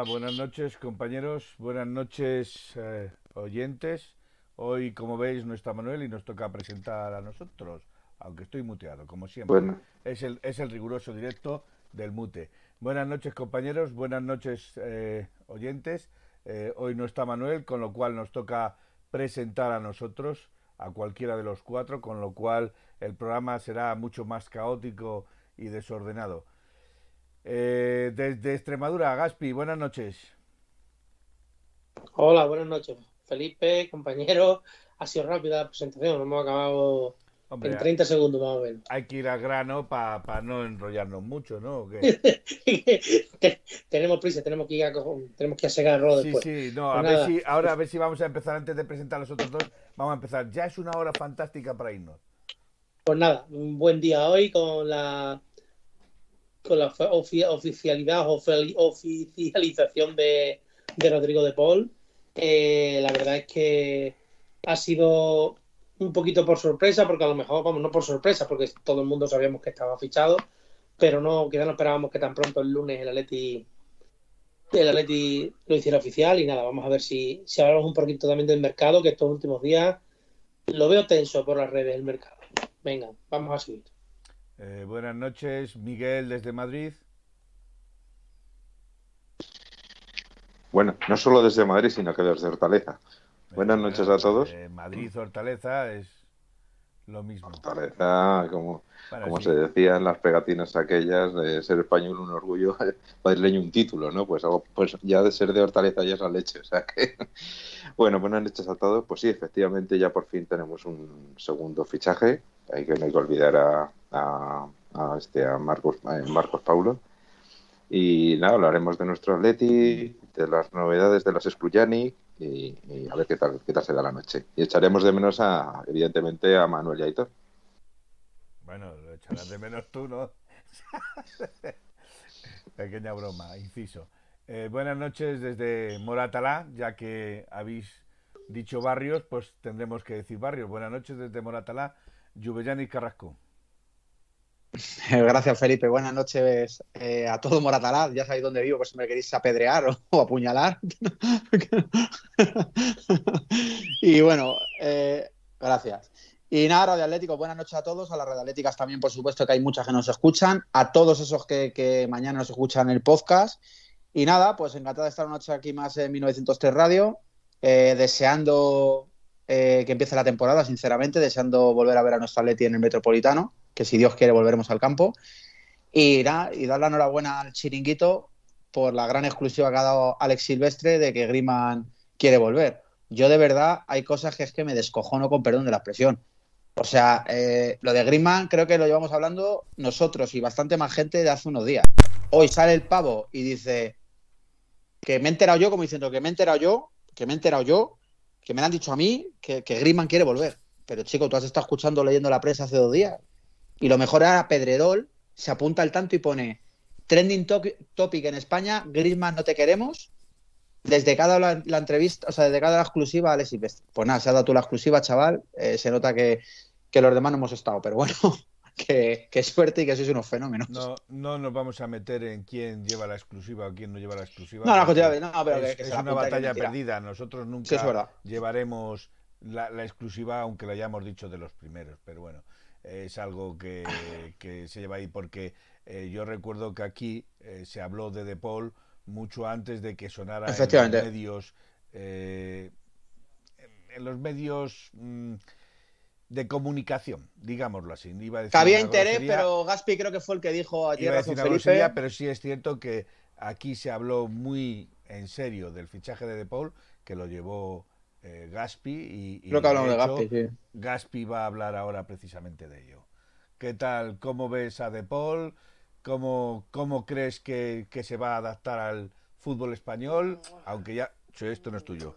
Hola, buenas noches compañeros, buenas noches eh, oyentes. Hoy, como veis, no está Manuel y nos toca presentar a nosotros, aunque estoy muteado, como siempre. Es, el, es el riguroso directo del mute. Buenas noches compañeros, buenas noches eh, oyentes. Eh, hoy no está Manuel, con lo cual nos toca presentar a nosotros, a cualquiera de los cuatro, con lo cual el programa será mucho más caótico y desordenado. Eh, desde Extremadura, Gaspi, buenas noches. Hola, buenas noches. Felipe, compañero, ha sido rápida la presentación, hemos acabado en 30 segundos más o menos. Hay que ir al grano para no enrollarnos mucho, ¿no? tenemos prisa, tenemos que ir a, tenemos que asegar el rolo después. Sí, sí, no, a pues ver si, ahora a ver si vamos a empezar antes de presentar a los otros dos, vamos a empezar. Ya es una hora fantástica para irnos. Pues nada, un buen día hoy con la con la oficialidad o oficialización de, Rodrigo de Paul. Eh, la verdad es que ha sido un poquito por sorpresa, porque a lo mejor, vamos, no por sorpresa, porque todo el mundo sabíamos que estaba fichado, pero no, quizás no esperábamos que tan pronto el lunes el Atleti, el Atleti lo hiciera oficial y nada, vamos a ver si, si hablamos un poquito también del mercado, que estos últimos días lo veo tenso por las redes del mercado. Venga, vamos a seguir. Eh, buenas noches, Miguel desde Madrid. Bueno, no solo desde Madrid, sino que desde Hortaleza. Buenas noches a todos. Eh, Madrid, Hortaleza es lo mismo. Hortaleza, como, como se decía en las pegatinas aquellas, de ser español un orgullo, leño un título, ¿no? Pues, pues ya de ser de Hortaleza ya es la leche. O sea que, bueno, buenas noches a todos. Pues sí, efectivamente ya por fin tenemos un segundo fichaje. Hay que no hay que olvidar a, a, este, a Marcos, eh, Marcos Paulo. Y nada, hablaremos de nuestro Atleti, de las novedades de las Escluyani y, a ver qué tal, qué tal se da la noche. Y echaremos de menos, a, evidentemente, a Manuel y Aitor. Bueno, lo echarás de menos tú, ¿no? Pequeña broma, inciso. Eh, buenas noches desde Moratalá, ya que habéis dicho barrios, pues tendremos que decir barrios. Buenas noches desde Moratalá, Lluvellán y Carrasco. Gracias, Felipe. Buenas noches eh, a todo Moratalá. Ya sabéis dónde vivo, por si me queréis apedrear o, apuñalar. y bueno, eh, gracias. Y nada, Radio Atlético, buenas noches a todos, a las Radio Atléticas también, por supuesto, que hay muchas que nos escuchan, a todos esos que, mañana nos escuchan el podcast. Y nada, pues encantado de estar una noche aquí más en 1903 Radio, eh, deseando que empiece la temporada, sinceramente, deseando volver a ver a nuestro Atleti en el Metropolitano que si Dios quiere volveremos al campo. Y, y dar la enhorabuena al chiringuito por la gran exclusiva que ha dado Alex Silvestre de que Griman quiere volver. Yo de verdad hay cosas que es que me descojono con perdón de la expresión. O sea, eh, lo de Griman creo que lo llevamos hablando nosotros y bastante más gente de hace unos días. Hoy sale el pavo y dice que me he enterado yo, como diciendo que me he enterado yo, que me he enterado yo, que me han dicho a mí, que, que Griman quiere volver. Pero chico, tú has estado escuchando, leyendo la prensa hace dos días. Y lo mejor era Pedrerol, se apunta al tanto y pone trending topic en España, Griezmann no te queremos. Desde cada la, entrevista, o sea, desde cada la exclusiva, Alexis Pues nada, se ha dado tú la exclusiva, chaval. Eh, se nota que, los demás no hemos estado, pero bueno, que, suerte y que sois unos fenómenos. No, no nos vamos a meter en quién lleva la exclusiva o quién no lleva la exclusiva. No, no, no pero es, una batalla perdida. Nosotros nunca llevaremos la, la, exclusiva, aunque la hayamos dicho de los primeros, pero bueno es algo que, se lleva ahí porque eh, yo recuerdo que aquí eh, se habló de De Paul mucho antes de que sonara en los medios eh, en los medios mm, de comunicación, digámoslo así. Iba Había interés, pero Gaspi creo que fue el que dijo ayer razón Felipe. pero sí es cierto que aquí se habló muy en serio del fichaje de De Paul, que lo llevó eh, Gaspi. Y, Creo que hablamos de, Gaspi, Gaspi va a hablar ahora precisamente de ello. ¿Qué tal? ¿Cómo ves a De Paul? ¿Cómo, cómo crees que, se va a adaptar al fútbol español? Aunque ya. Esto no es tuyo.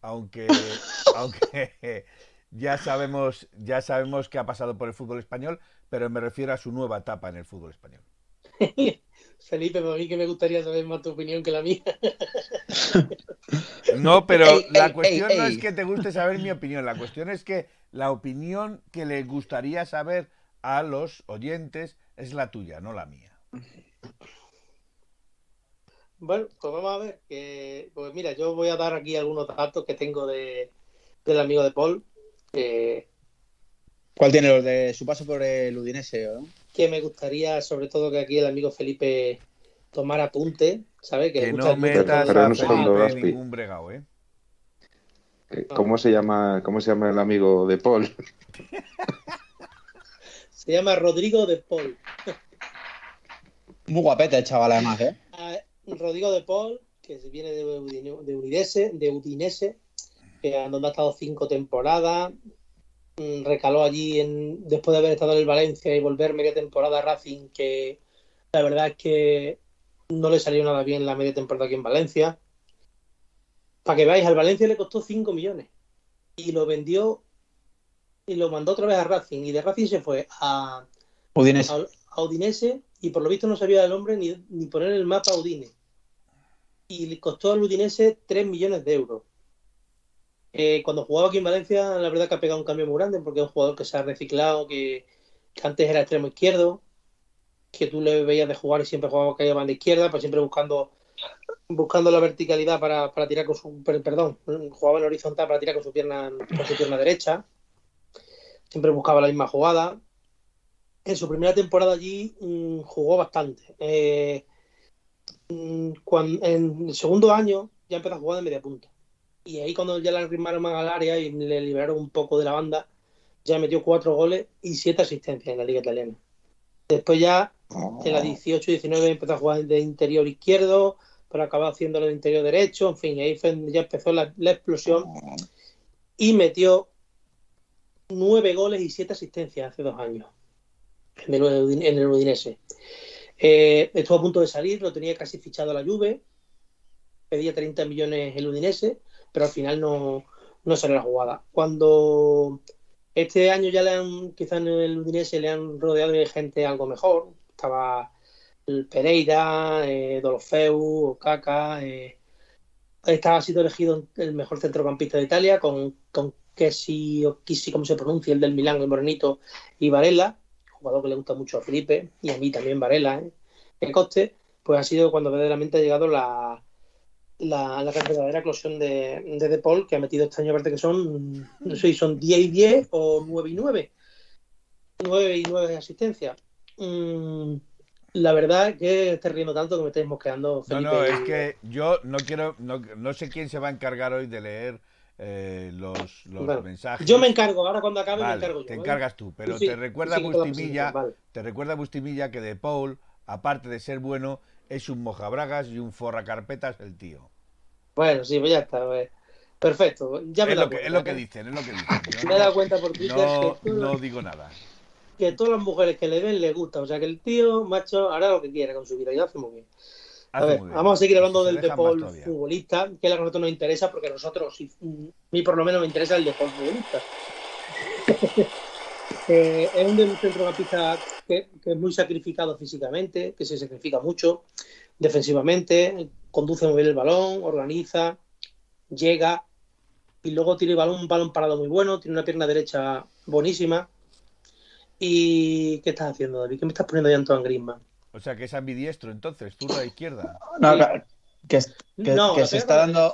Aunque, aunque ya sabemos, ya sabemos que ha pasado por el fútbol español, pero me refiero a su nueva etapa en el fútbol español. Felipe, a mí que me gustaría saber más tu opinión que la mía. No, pero la cuestión no es que te guste saber mi opinión, la cuestión es que la opinión que le gustaría saber a los oyentes es la tuya, no la mía. Bueno, pues vamos a ver. Que, pues mira, yo voy a dar aquí algunos datos que tengo de, del amigo de Paul. ¿Cuál tiene los de su paso por el Udinese? Que me gustaría, sobre todo, que aquí el amigo Felipe tomara apunte, ¿sabes? Que, no metas a ningún bregado, ¿eh? ¿Cómo se llama, cómo se llama el amigo de Paul? se llama Rodrigo de Paul. Muy guapete el chaval, además, ¿eh? Ah, Rodrigo de Paul, que viene de, de Udinese, de Udinese, donde ha estado cinco temporadas. Mm, recaló allí en, después de haber estado en el Valencia y volver media temporada a Racing, que la verdad es que no le salió nada bien la media temporada aquí en Valencia. Para que veáis, al Valencia le costó 5 millones y lo vendió y lo mandó otra vez a Racing. Y de Racing se fue a Udinese, a, Udinese y por lo visto no sabía el hombre ni, ni poner el mapa a Udine. Y le costó al Udinese 3 millones de euros. Eh, cuando jugaba aquí en Valencia, la verdad que ha pegado un cambio muy grande porque es un jugador que se ha reciclado, que, antes era extremo izquierdo, que tú le veías de jugar y siempre jugaba que banda izquierda, pues siempre buscando buscando la verticalidad para, tirar con su perdón, jugaba en horizontal para tirar con su pierna con su pierna derecha. Siempre buscaba la misma jugada. En su primera temporada allí mm, jugó bastante. Eh, mm, en el segundo año ya empezó a jugar de media punta y ahí cuando ya le arrimaron al área y le liberaron un poco de la banda, ya metió cuatro goles y siete asistencias en la liga italiana. Después ya en la 18-19 empezó a jugar de interior izquierdo, pero acabó haciéndolo de interior derecho, en fin, ahí ya empezó la, explosión y metió nueve goles y siete asistencias hace dos años en el, Udinese. Eh, estuvo a punto de salir, lo tenía casi fichado a la Juve, pedía 30 millones el Udinese, pero al final no, no salió la jugada. Cuando este año ya le han, quizás en el Udinese le han rodeado de gente algo mejor, estaba el Pereira, eh, Dolofeu, eh, estaba sido elegido el mejor centrocampista de Italia con, con Kessi o Kissi, como se pronuncia, el del Milán, el Morenito, y Varela, jugador que le gusta mucho a Felipe y a mí también Varela, ¿eh? el coste, pues ha sido cuando verdaderamente ha llegado la, la, la verdadera eclosión de, de, de Paul, que ha metido este año, aparte que son, no sé si son 10 y 10 o 9 y 9. 9 y 9 de asistencia. Mm, la verdad es que estoy riendo tanto que me estáis mosqueando. Felipe. No, no, es que yo no quiero, no, no sé quién se va a encargar hoy de leer eh, los, los mensajes. Yo me encargo, ahora cuando acabe me encargo yo. Te encargas tú, pero te recuerda Bustimilla, te recuerda Bustimilla que de Paul, aparte de ser bueno, es un mojabragas y un forra carpetas el tío. Bueno, sí, pues ya está. Pues. Perfecto. Ya me es, lo que, es lo que dicen, es lo que dicen. me he dado cuenta por Twitter no, que no digo nada. Que todas las mujeres que le ven le gusta. O sea, que el tío, macho, hará lo que quiera con su vida y hace muy bien. A ver, vamos a seguir hablando del deporte futbolista, que es la que a nosotros nos interesa, porque a nosotros, a mí por lo menos me interesa el deporte futbolista. Eh, es un centrocampista que, que es muy sacrificado físicamente, que se sacrifica mucho defensivamente, conduce muy bien el balón, organiza, llega y luego tiene balón, un balón parado muy bueno, tiene una pierna derecha buenísima. ¿Y qué estás haciendo, David? ¿Qué me estás poniendo ya Antoine Griezmann? O sea, que es ambidiestro, entonces, tú la izquierda. No, que, se está dando...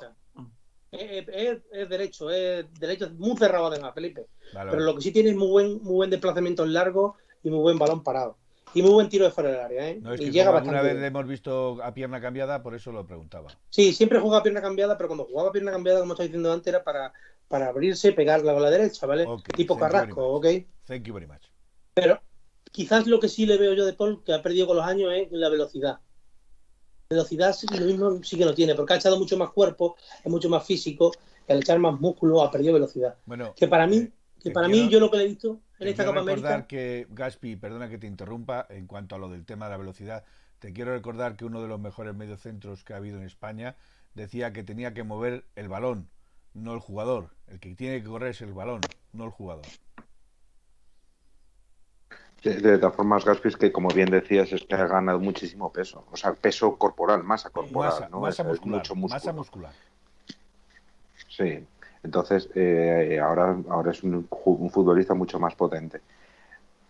Es, derecho, es derecho muy cerrado además, Felipe. Pero lo que sí tiene es muy buen, muy buen desplazamiento en largo y muy buen balón parado. Y muy buen tiro de fuera del área, ¿eh? y llega bastante. Una vez le hemos visto a pierna cambiada, por eso lo preguntaba. Sí, siempre juega a pierna cambiada, pero cuando jugaba a pierna cambiada, como estaba diciendo antes, era para, para abrirse, pegarla con la derecha, ¿vale? tipo Carrasco, ¿ok? Thank you very much. Pero quizás lo que sí le veo yo de Paul, que ha perdido con los años, es la velocidad. Velocidad lo mismo sí que lo tiene, porque ha echado mucho más cuerpo, es mucho más físico, y al echar más músculo ha perdido velocidad. Bueno, que para mí, eh, que para mí yo lo que le he visto en esta Copa recordar que, Gaspi, perdona que te interrumpa, en cuanto a lo del tema de la velocidad, te quiero recordar que uno de los mejores mediocentros que ha habido en España decía que tenía que mover el balón, no el jugador. El que tiene que correr es el balón, no el jugador. De, todas formas, Gaspi, es que como bien decías, es que ha ganado muchísimo peso. O sea, peso corporal, masa corporal. Masa, ¿no? masa muscular, masa muscular. Sí. Entonces, eh, ahora, ahora es un, futbolista mucho más potente.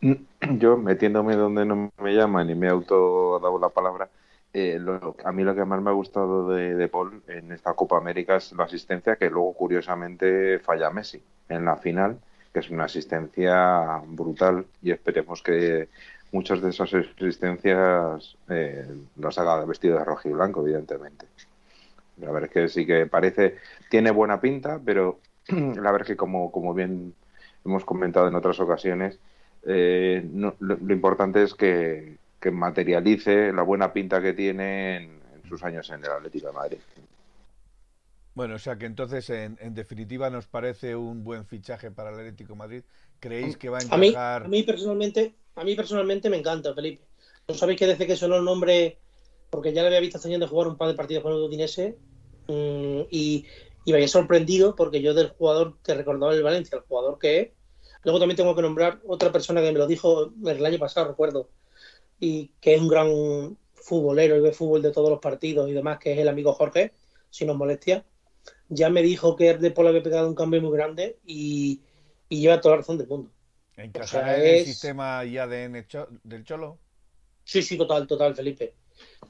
Yo, metiéndome donde no me llaman y me auto dado la palabra, eh, a mí lo que más me ha gustado de, Paul en esta Copa América es la asistencia que luego curiosamente falla Messi en la final, que es una asistencia brutal y esperemos que muchas de esas asistencias eh, las haga vestido de rojo y blanco, evidentemente. La verdad es que sí que parece, tiene buena pinta, pero la verdad es que como, como bien hemos comentado en otras ocasiones, eh, lo, importante es que, materialice la buena pinta que tiene en, sus años en el Atlético de Madrid. Bueno, o sea que entonces, en, definitiva, nos parece un buen fichaje para el Atlético de Madrid. ¿Creéis que va a encajar? A mí, personalmente, a mí personalmente me encanta, Felipe. No sabéis que desde que sonó el nombre, porque ya le había visto de jugar un par de partidos con el Udinese, mm, y, y me había sorprendido porque yo del jugador que recordaba el Valencia, el jugador que es, Luego también tengo que nombrar otra persona que me lo dijo el año pasado, recuerdo, y que es un gran futbolero y ve fútbol de todos los partidos y demás, que es el amigo Jorge, si nos molestia. Ya me dijo que de Paul había pegado un cambio muy grande y, lleva toda la razón del mundo. ¿Encajará en el sistema ya de, del Cholo? Sí, sí, total, total, Felipe.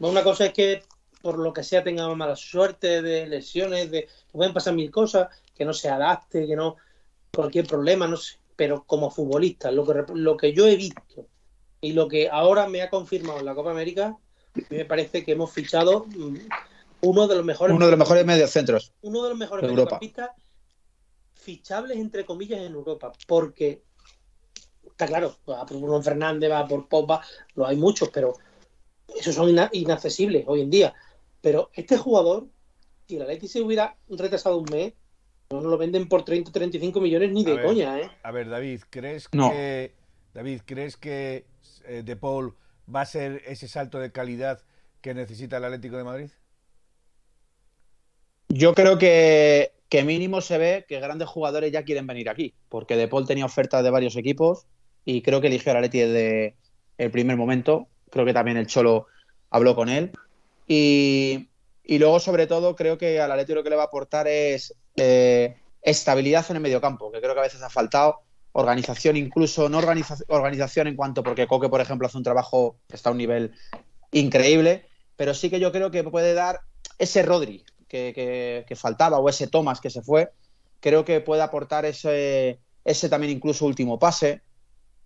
Una cosa es que por lo que sea tenga mala suerte de lesiones, de pueden pasar mil cosas, que no se adapte, que no cualquier problema, no sé. Pero como futbolista, lo que, lo que yo he visto y lo que ahora me ha confirmado en la Copa América, me parece que hemos fichado mm, uno de los mejores uno de los mejores mediocentros uno de los mejores mediocampistas fichables entre comillas en Europa porque está claro va por Bruno Fernández va por Pogba lo hay muchos pero esos son inaccesibles hoy en día pero este jugador si el Atleti se hubiera retrasado un mes no lo venden por 30 35 millones ni de coña, ¿eh? A ver, David, ¿crees que David, ¿crees que eh, De Paul va a ser ese salto de calidad que necesita el Atlético de Madrid? Yo creo que, que mínimo se ve que grandes jugadores ya quieren venir aquí, porque De Paul tenía ofertas de varios equipos y creo que eligió al Atleti desde el primer momento. Creo que también el Cholo habló con él. Y, luego, sobre todo, creo que al Atleti lo que le va a aportar es eh, estabilidad en el mediocampo, que creo que a veces ha faltado. Organización, incluso no organización en cuanto, porque Coque, por ejemplo, hace un trabajo que está a un nivel increíble, pero sí que yo creo que puede dar ese Rodri que, faltaba o ese Thomas que se fue. Creo que puede aportar ese, ese también incluso último pase.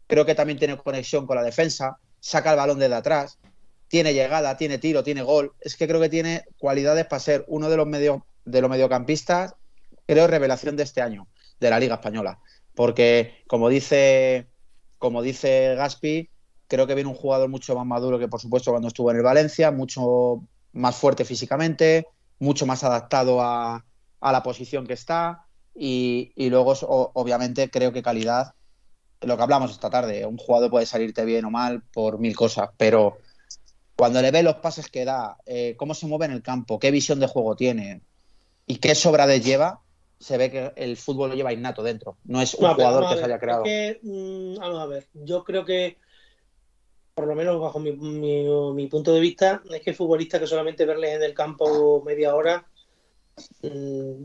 Creo que también tiene conexión con la defensa, saca el balón desde atrás tiene llegada, tiene tiro, tiene gol. Es que creo que tiene cualidades para ser uno de los, medio, de los mediocampistas, creo, revelación de este año, de la Liga Española. Porque, como dice, como dice Gaspi, creo que viene un jugador mucho más maduro que, por supuesto, cuando estuvo en el Valencia, mucho más fuerte físicamente, mucho más adaptado a, la posición que está. Y luego, obviamente, creo que calidad, lo que hablamos esta tarde, un jugador puede salirte bien o mal por mil cosas, pero cuando le ve los pases que da, eh, cómo se mueve en el campo, qué visión de juego tiene y qué sobrades lleva, se ve que el fútbol lo lleva innato dentro. No es un jugador que se haya creado. Mm, vamos a ver, yo creo que, por lo menos bajo mi, punto de vista, es que futbolistas que solamente verles en el campo media hora. Mm,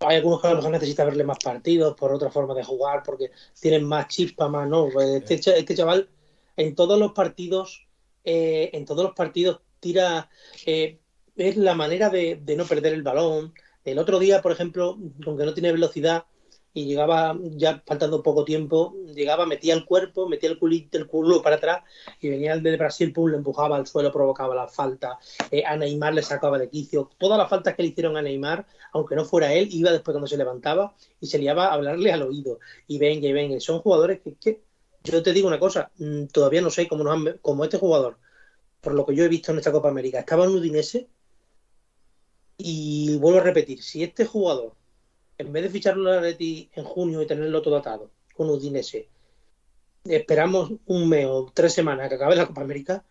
hay algunos que a lo mejor necesitan verle más partidos por otra forma de jugar, porque tienen más chispa, más no. Pues este, este chaval en todos los partidos eh, en todos los partidos tira, eh, es la manera de, no perder el balón. El otro día, por ejemplo, aunque no tiene velocidad y llegaba ya faltando poco tiempo, llegaba, metía el cuerpo, metía el, culito, el culo para atrás y venía el de Brasil, pum, le empujaba al suelo, provocaba la falta. Eh, a Neymar le sacaba de quicio. Todas las faltas que le hicieron a Neymar, aunque no fuera él, iba después cuando se levantaba y se liaba a hablarle al oído. Y venga, y venga. Son jugadores que, que yo te digo una cosa, mm, todavía no sé cómo, nos como este jugador, por lo que yo he visto en esta Copa América, estaba en Udinese y vuelvo a repetir, si este jugador, en vez de ficharlo a Leti en junio y tenerlo todo atado con Udinese, esperamos un mes o tres semanas que acabe la Copa América,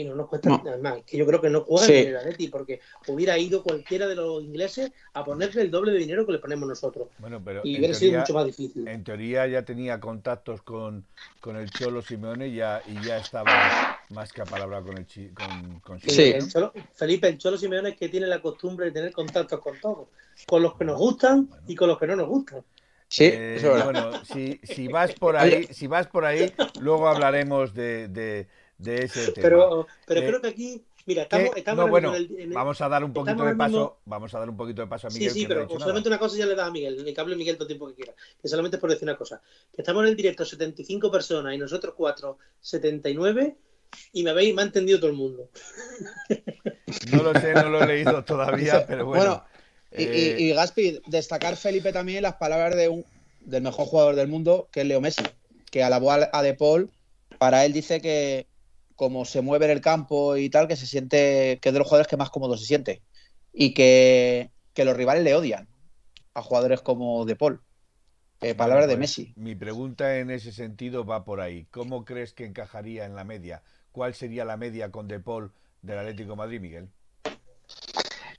y no nos cuesta nada más. Que yo creo que no juega en el Atleti porque hubiera ido cualquiera de los ingleses a ponerle el doble de dinero que le ponemos nosotros. Bueno, pero y hubiera sido mucho más difícil. En teoría ya tenía contactos con, con el Cholo Simeone ya, y ya estaba más que a palabra con el con, con sí. Felipe, el Cholo Simeone es que tiene la costumbre de tener contactos con todos, con los que nos gustan y con los que no nos gustan. Sí, eh, bueno, si, si vas por ahí, si vas por ahí, luego hablaremos de de ese Pero, pero eh, creo que aquí Mira, estamos, estamos bueno, vamos a dar un poquito de paso, vamos a dar un poquito de paso a Miguel. Sí, sí, pero solamente una cosa ya le da a Miguel, le cable a Miguel todo el tiempo que quiera. Que solamente es por decir una cosa. Que estamos en el directo 75 personas y nosotros cuatro 79 y me habéis me ha entendido todo el mundo. No lo sé, no lo he leído todavía, pero bueno. bueno y, y, eh, Gaspi, destacar Felipe también las palabras de un del mejor jugador del mundo, que es Leo Messi, que alabó a De Paul. Para él dice que como se mueve en el campo y tal, que se siente que es de los jugadores que más cómodo se siente. Y que, los rivales le odian a jugadores como De Paul. Eh, palabras de pues, Messi. Mi pregunta en ese sentido va por ahí. ¿Cómo crees que encajaría en la media? ¿Cuál sería la media con De Paul del Atlético Madrid, Miguel?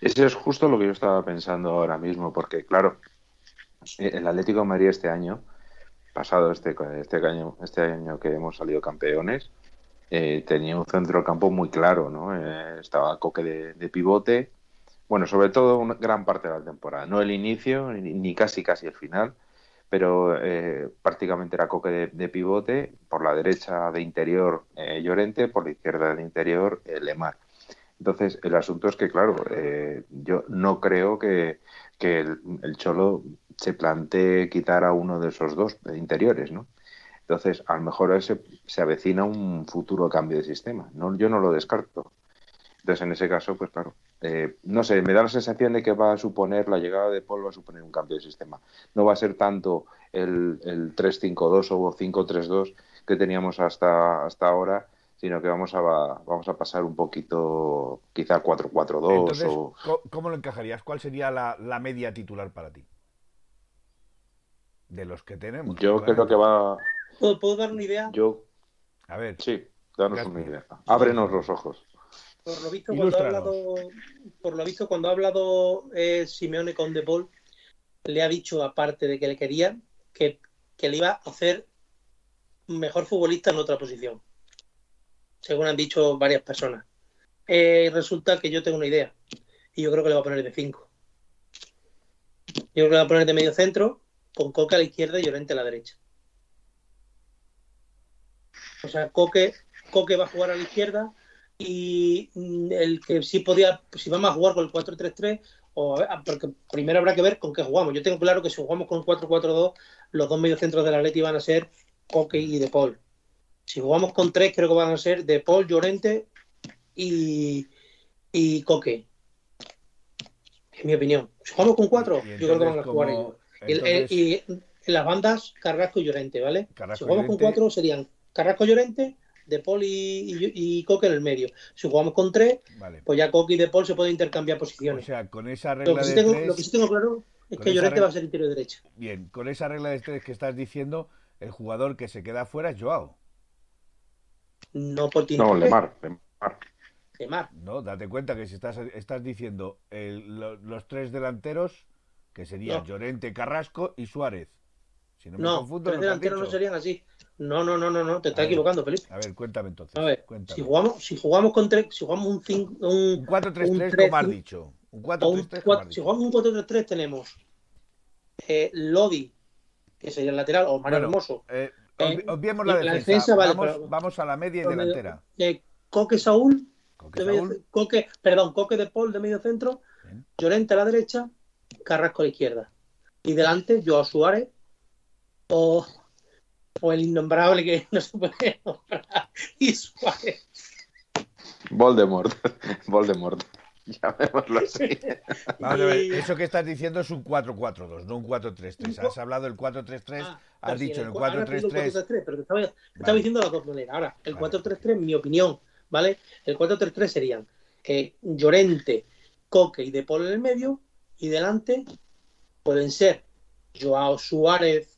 Eso es justo lo que yo estaba pensando ahora mismo, porque claro, el Atlético de Madrid este año, pasado este, este, año, este año que hemos salido campeones, eh, tenía un centro campo muy claro, ¿no? Eh, estaba Coque de, pivote, bueno, sobre todo una gran parte de la temporada, no el inicio ni, casi casi el final, pero eh, prácticamente era Coque de, pivote, por la derecha de interior Llorente, por la izquierda de interior Lemar. Entonces, el asunto es que, claro, yo no creo que, el, Cholo se plantee quitar a uno de esos dos interiores, ¿no? Entonces, a lo mejor se, se avecina un futuro cambio de sistema. No, yo no lo descarto. Entonces, en ese caso, pues claro, eh, no sé, me da la sensación de que va a suponer, la llegada de Paul va a suponer un cambio de sistema. No va a ser tanto el, el 3-5-2 o 5-3-2 que teníamos hasta, hasta ahora, sino que vamos a, vamos a pasar un poquito, quizá 4-4-2. O... ¿Cómo lo encajarías? ¿Cuál sería la, la media titular para ti? De los que tenemos. Yo creo que va. ¿Puedo, dar una idea? Yo. A ver. Sí, danos una idea. Ábrenos los ojos. Por lo visto, cuando ha hablado, por lo visto, cuando ha hablado eh, Simeone con De Paul, le ha dicho, aparte de que le quería, que, que le iba a hacer mejor futbolista en otra posición. Según han dicho varias personas. Eh, resulta que yo tengo una idea. Y yo creo que le va a poner de 5. Yo creo que le va a poner de medio centro con Coque a la izquierda y Llorente a la derecha. O sea, Coque, Coque va a jugar a la izquierda y mm, el que sí podía, si vamos a jugar con el 4-3-3, o porque primero habrá que ver con qué jugamos. Yo tengo claro que si jugamos con 4-4-2, los dos mediocentros del Atleti van a ser Coque y De Paul. Si jugamos con tres, creo que van a ser De Paul, Llorente y, y Coque. En mi opinión. Si jugamos con cuatro, yo creo que van a jugar ellos y en las bandas, Carrasco y Llorente, ¿vale? si jugamos con cuatro serían Carrasco y Llorente, De Paul y, Coque en el medio. Si jugamos con tres, pues ya Coque y De Paul se pueden intercambiar posiciones. O sea, con esa regla lo que sí tengo, Lo que sí tengo claro es que Llorente va a ser interior derecho. Bien, con esa regla de tres que estás diciendo, el jugador que se queda fuera es Joao. No por ti. No, Lemar. Lemar. No, date cuenta que si estás, estás diciendo los tres delanteros que serían Llorente, Carrasco y Suárez. Si no, me confundo, tres delanteros no serían así. No, no, no, no, no, te estás equivocando, Felipe. A ver, cuéntame entonces. A ver, Si, jugamos, si jugamos con tres, si jugamos un 5 un, 4-3-3 como has dicho. Un 4-3-3 Si jugamos un 4-3-3 tenemos eh, Lodi, que sería el lateral, o Mario Hermoso. Eh, eh, obviemos la, defensa. vale, vamos, vamos, a la media y delantera. Eh, Coque Saúl, Coque, Saúl. Coque, perdón, Coque de Paul de medio centro, Llorente a la derecha, Carrasco a la izquierda. Y delante, Joao Suárez o, o el innombrable que no se puede nombrar, y Suárez. Voldemort. Voldemort. Llamémoslo así. Vamos a ver, eso que estás diciendo es un 4-4-2, no un 4-3-3. Has hablado del 4-3-3, ah, has dicho el 4-3-3. Pero te estaba, estaba diciendo las dos maneras. Ahora, el 4-3-3, mi opinión, ¿vale? El 4-3-3 serían eh, Llorente, Coque y De Paul en el medio, y delante pueden ser Joao Suárez,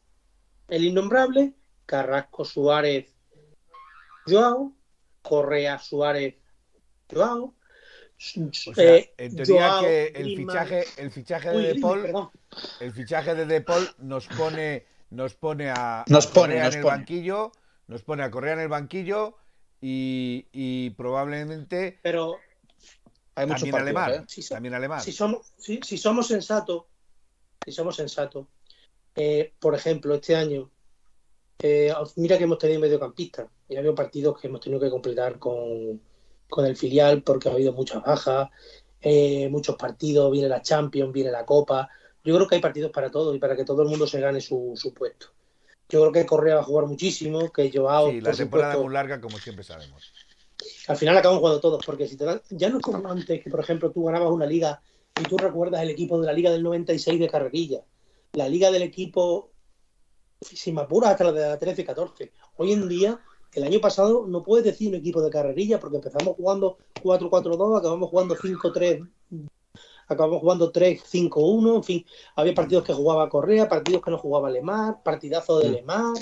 el innombrable, Carrasco Suárez, Joao, Correa Suárez, Joao. O sea, eh, en teoría que el fichaje, el fichaje de De Paul, el fichaje de De Paul nos pone, nos pone a, nos pone, en el banquillo, nos pone a Correa en el banquillo y, y probablemente pero también alemán, ¿eh? si también alemán. Si somos, si, somos sensatos, si somos sensatos, eh, por ejemplo, este año, eh, mira que hemos tenido mediocampistas y ha habido partidos que hemos tenido que completar con, con el filial porque ha habido muchas bajas, eh, muchos partidos, viene la Champions, viene la Copa. Yo creo que hay partidos para todos y para que todo el mundo se gane su, puesto. Yo creo que Correa va a jugar muchísimo, que Joao... Sí, la temporada es muy larga, como siempre sabemos. Al final acaban jugando todos, porque si te ya no es como antes, que por ejemplo tú ganabas una liga y tú recuerdas el equipo de la liga del 96 de Carrerilla, la liga del equipo, sin más hasta la de la 13-14. Hoy en día el año pasado no puedes decir un equipo de carrerilla porque empezamos jugando 4-4-2, acabamos jugando 5-3, acabamos jugando 3-5-1, en fin, había partidos que jugaba Correa, partidos que no jugaba Lemar, partidazo de Lemar.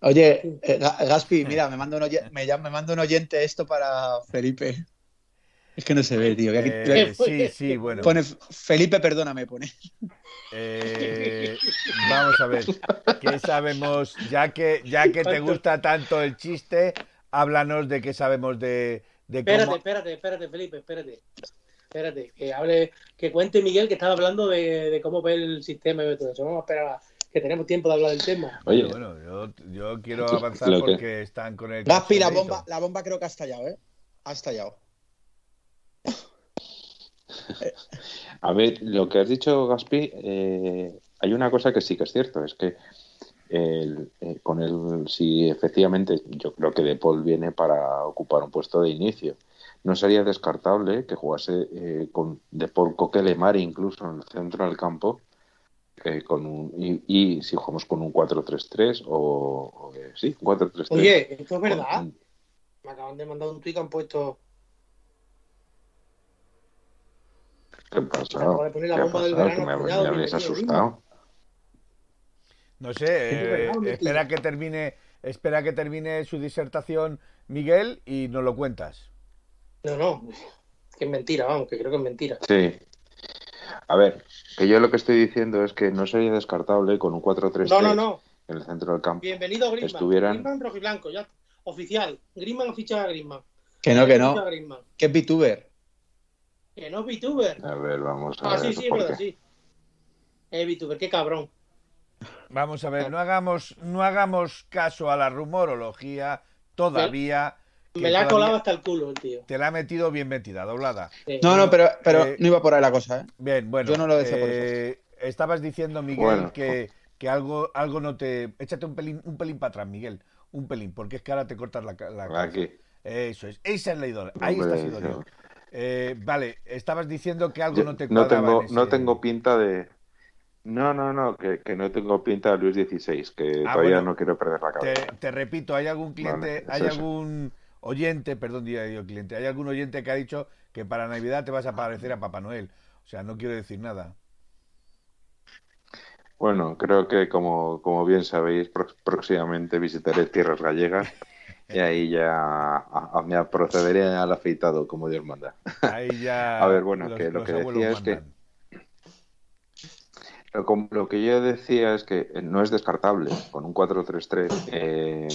Oye, eh, Gaspi, mira, me manda, un oyente, me, me manda un oyente esto para Felipe. Es que no se ve, tío. Eh, sí, sí, bueno. Pone Felipe, perdóname, pone. Eh, vamos a ver, ¿qué sabemos? Ya que, ya que te gusta tanto el chiste, háblanos de qué sabemos de, de espérate, Espérate, espérate, Felipe, espérate. Espérate, que hable, que cuente Miguel que estaba hablando de, cómo ve el sistema y todo eso. Vamos a esperar que tenemos tiempo de hablar del tema. Oye, bueno, yo, yo quiero avanzar porque están con el. Gaspi, la bomba, la bomba creo que ha estallado, ¿eh? Ha estallado. A ver, lo que has dicho, Gaspi, eh, hay una cosa que sí que es cierto, es que el, eh, con el, si efectivamente yo creo que De Paul viene para ocupar un puesto de inicio, no sería descartable que jugase eh, con De Paul incluso en el centro del campo, con un, y, si jugamos con un 4-3-3 o, sí, 4-3-3. Oye, esto es verdad. Me acaban de mandar un tweet que han puesto Me, habéis asustado. No sé, eh, espera que termine, espera que termine su disertación Miguel y nos lo cuentas. No, no, que es mentira, vamos, que creo que es mentira. Sí. A ver, que yo lo que estoy diciendo es que no sería descartable con un 4-3 no, no, no. en el centro del campo. Bienvenido Griezmann. Estuvieran... Griezmann rojiblanco, ya oficial. Griezmann ha fichado a Griezmann. Que no, que no. Que es VTuber. Que no es VTuber. A ver, vamos a ah, ver. Ah, sí, sí, verdad, sí. Es VTuber, qué cabrón. Vamos a ver, no hagamos, no hagamos caso a la rumorología todavía. Me la ha colado hasta el culo el tío. Te la ha metido bien metida, doblada. No, no, pero, pero eh, no iba por ahí la cosa, ¿eh? Bien, bueno. Yo no lo decía por eso. Eh, estabas diciendo, Miguel, que, que, algo, algo no te. Échate un pelín, un pelín para atrás, Miguel. Un pelín, porque es que ahora te cortas la, la Aquí. Eso es. Esa es la idónea. Ahí está idóneo. Eh, vale, estabas diciendo que algo no te No tengo, no tengo pinta de... No, no, no, que, no tengo pinta de Luis XVI, que ah, todavía no quiero perder la cabeza. Te, repito, hay algún cliente, hay algún oyente, perdón, diga yo cliente, hay algún oyente que ha dicho que para Navidad te vas a parecer a Papá Noel. O sea, no quiero decir nada. Bueno, creo que como, como bien sabéis, próximamente visitaré tierras gallegas y ahí ya me procederé al afeitado como Dios manda. Ahí ya. a ver, bueno, que lo que decía es que. Lo, que yo decía es que no es descartable con un 4-3-3, eh,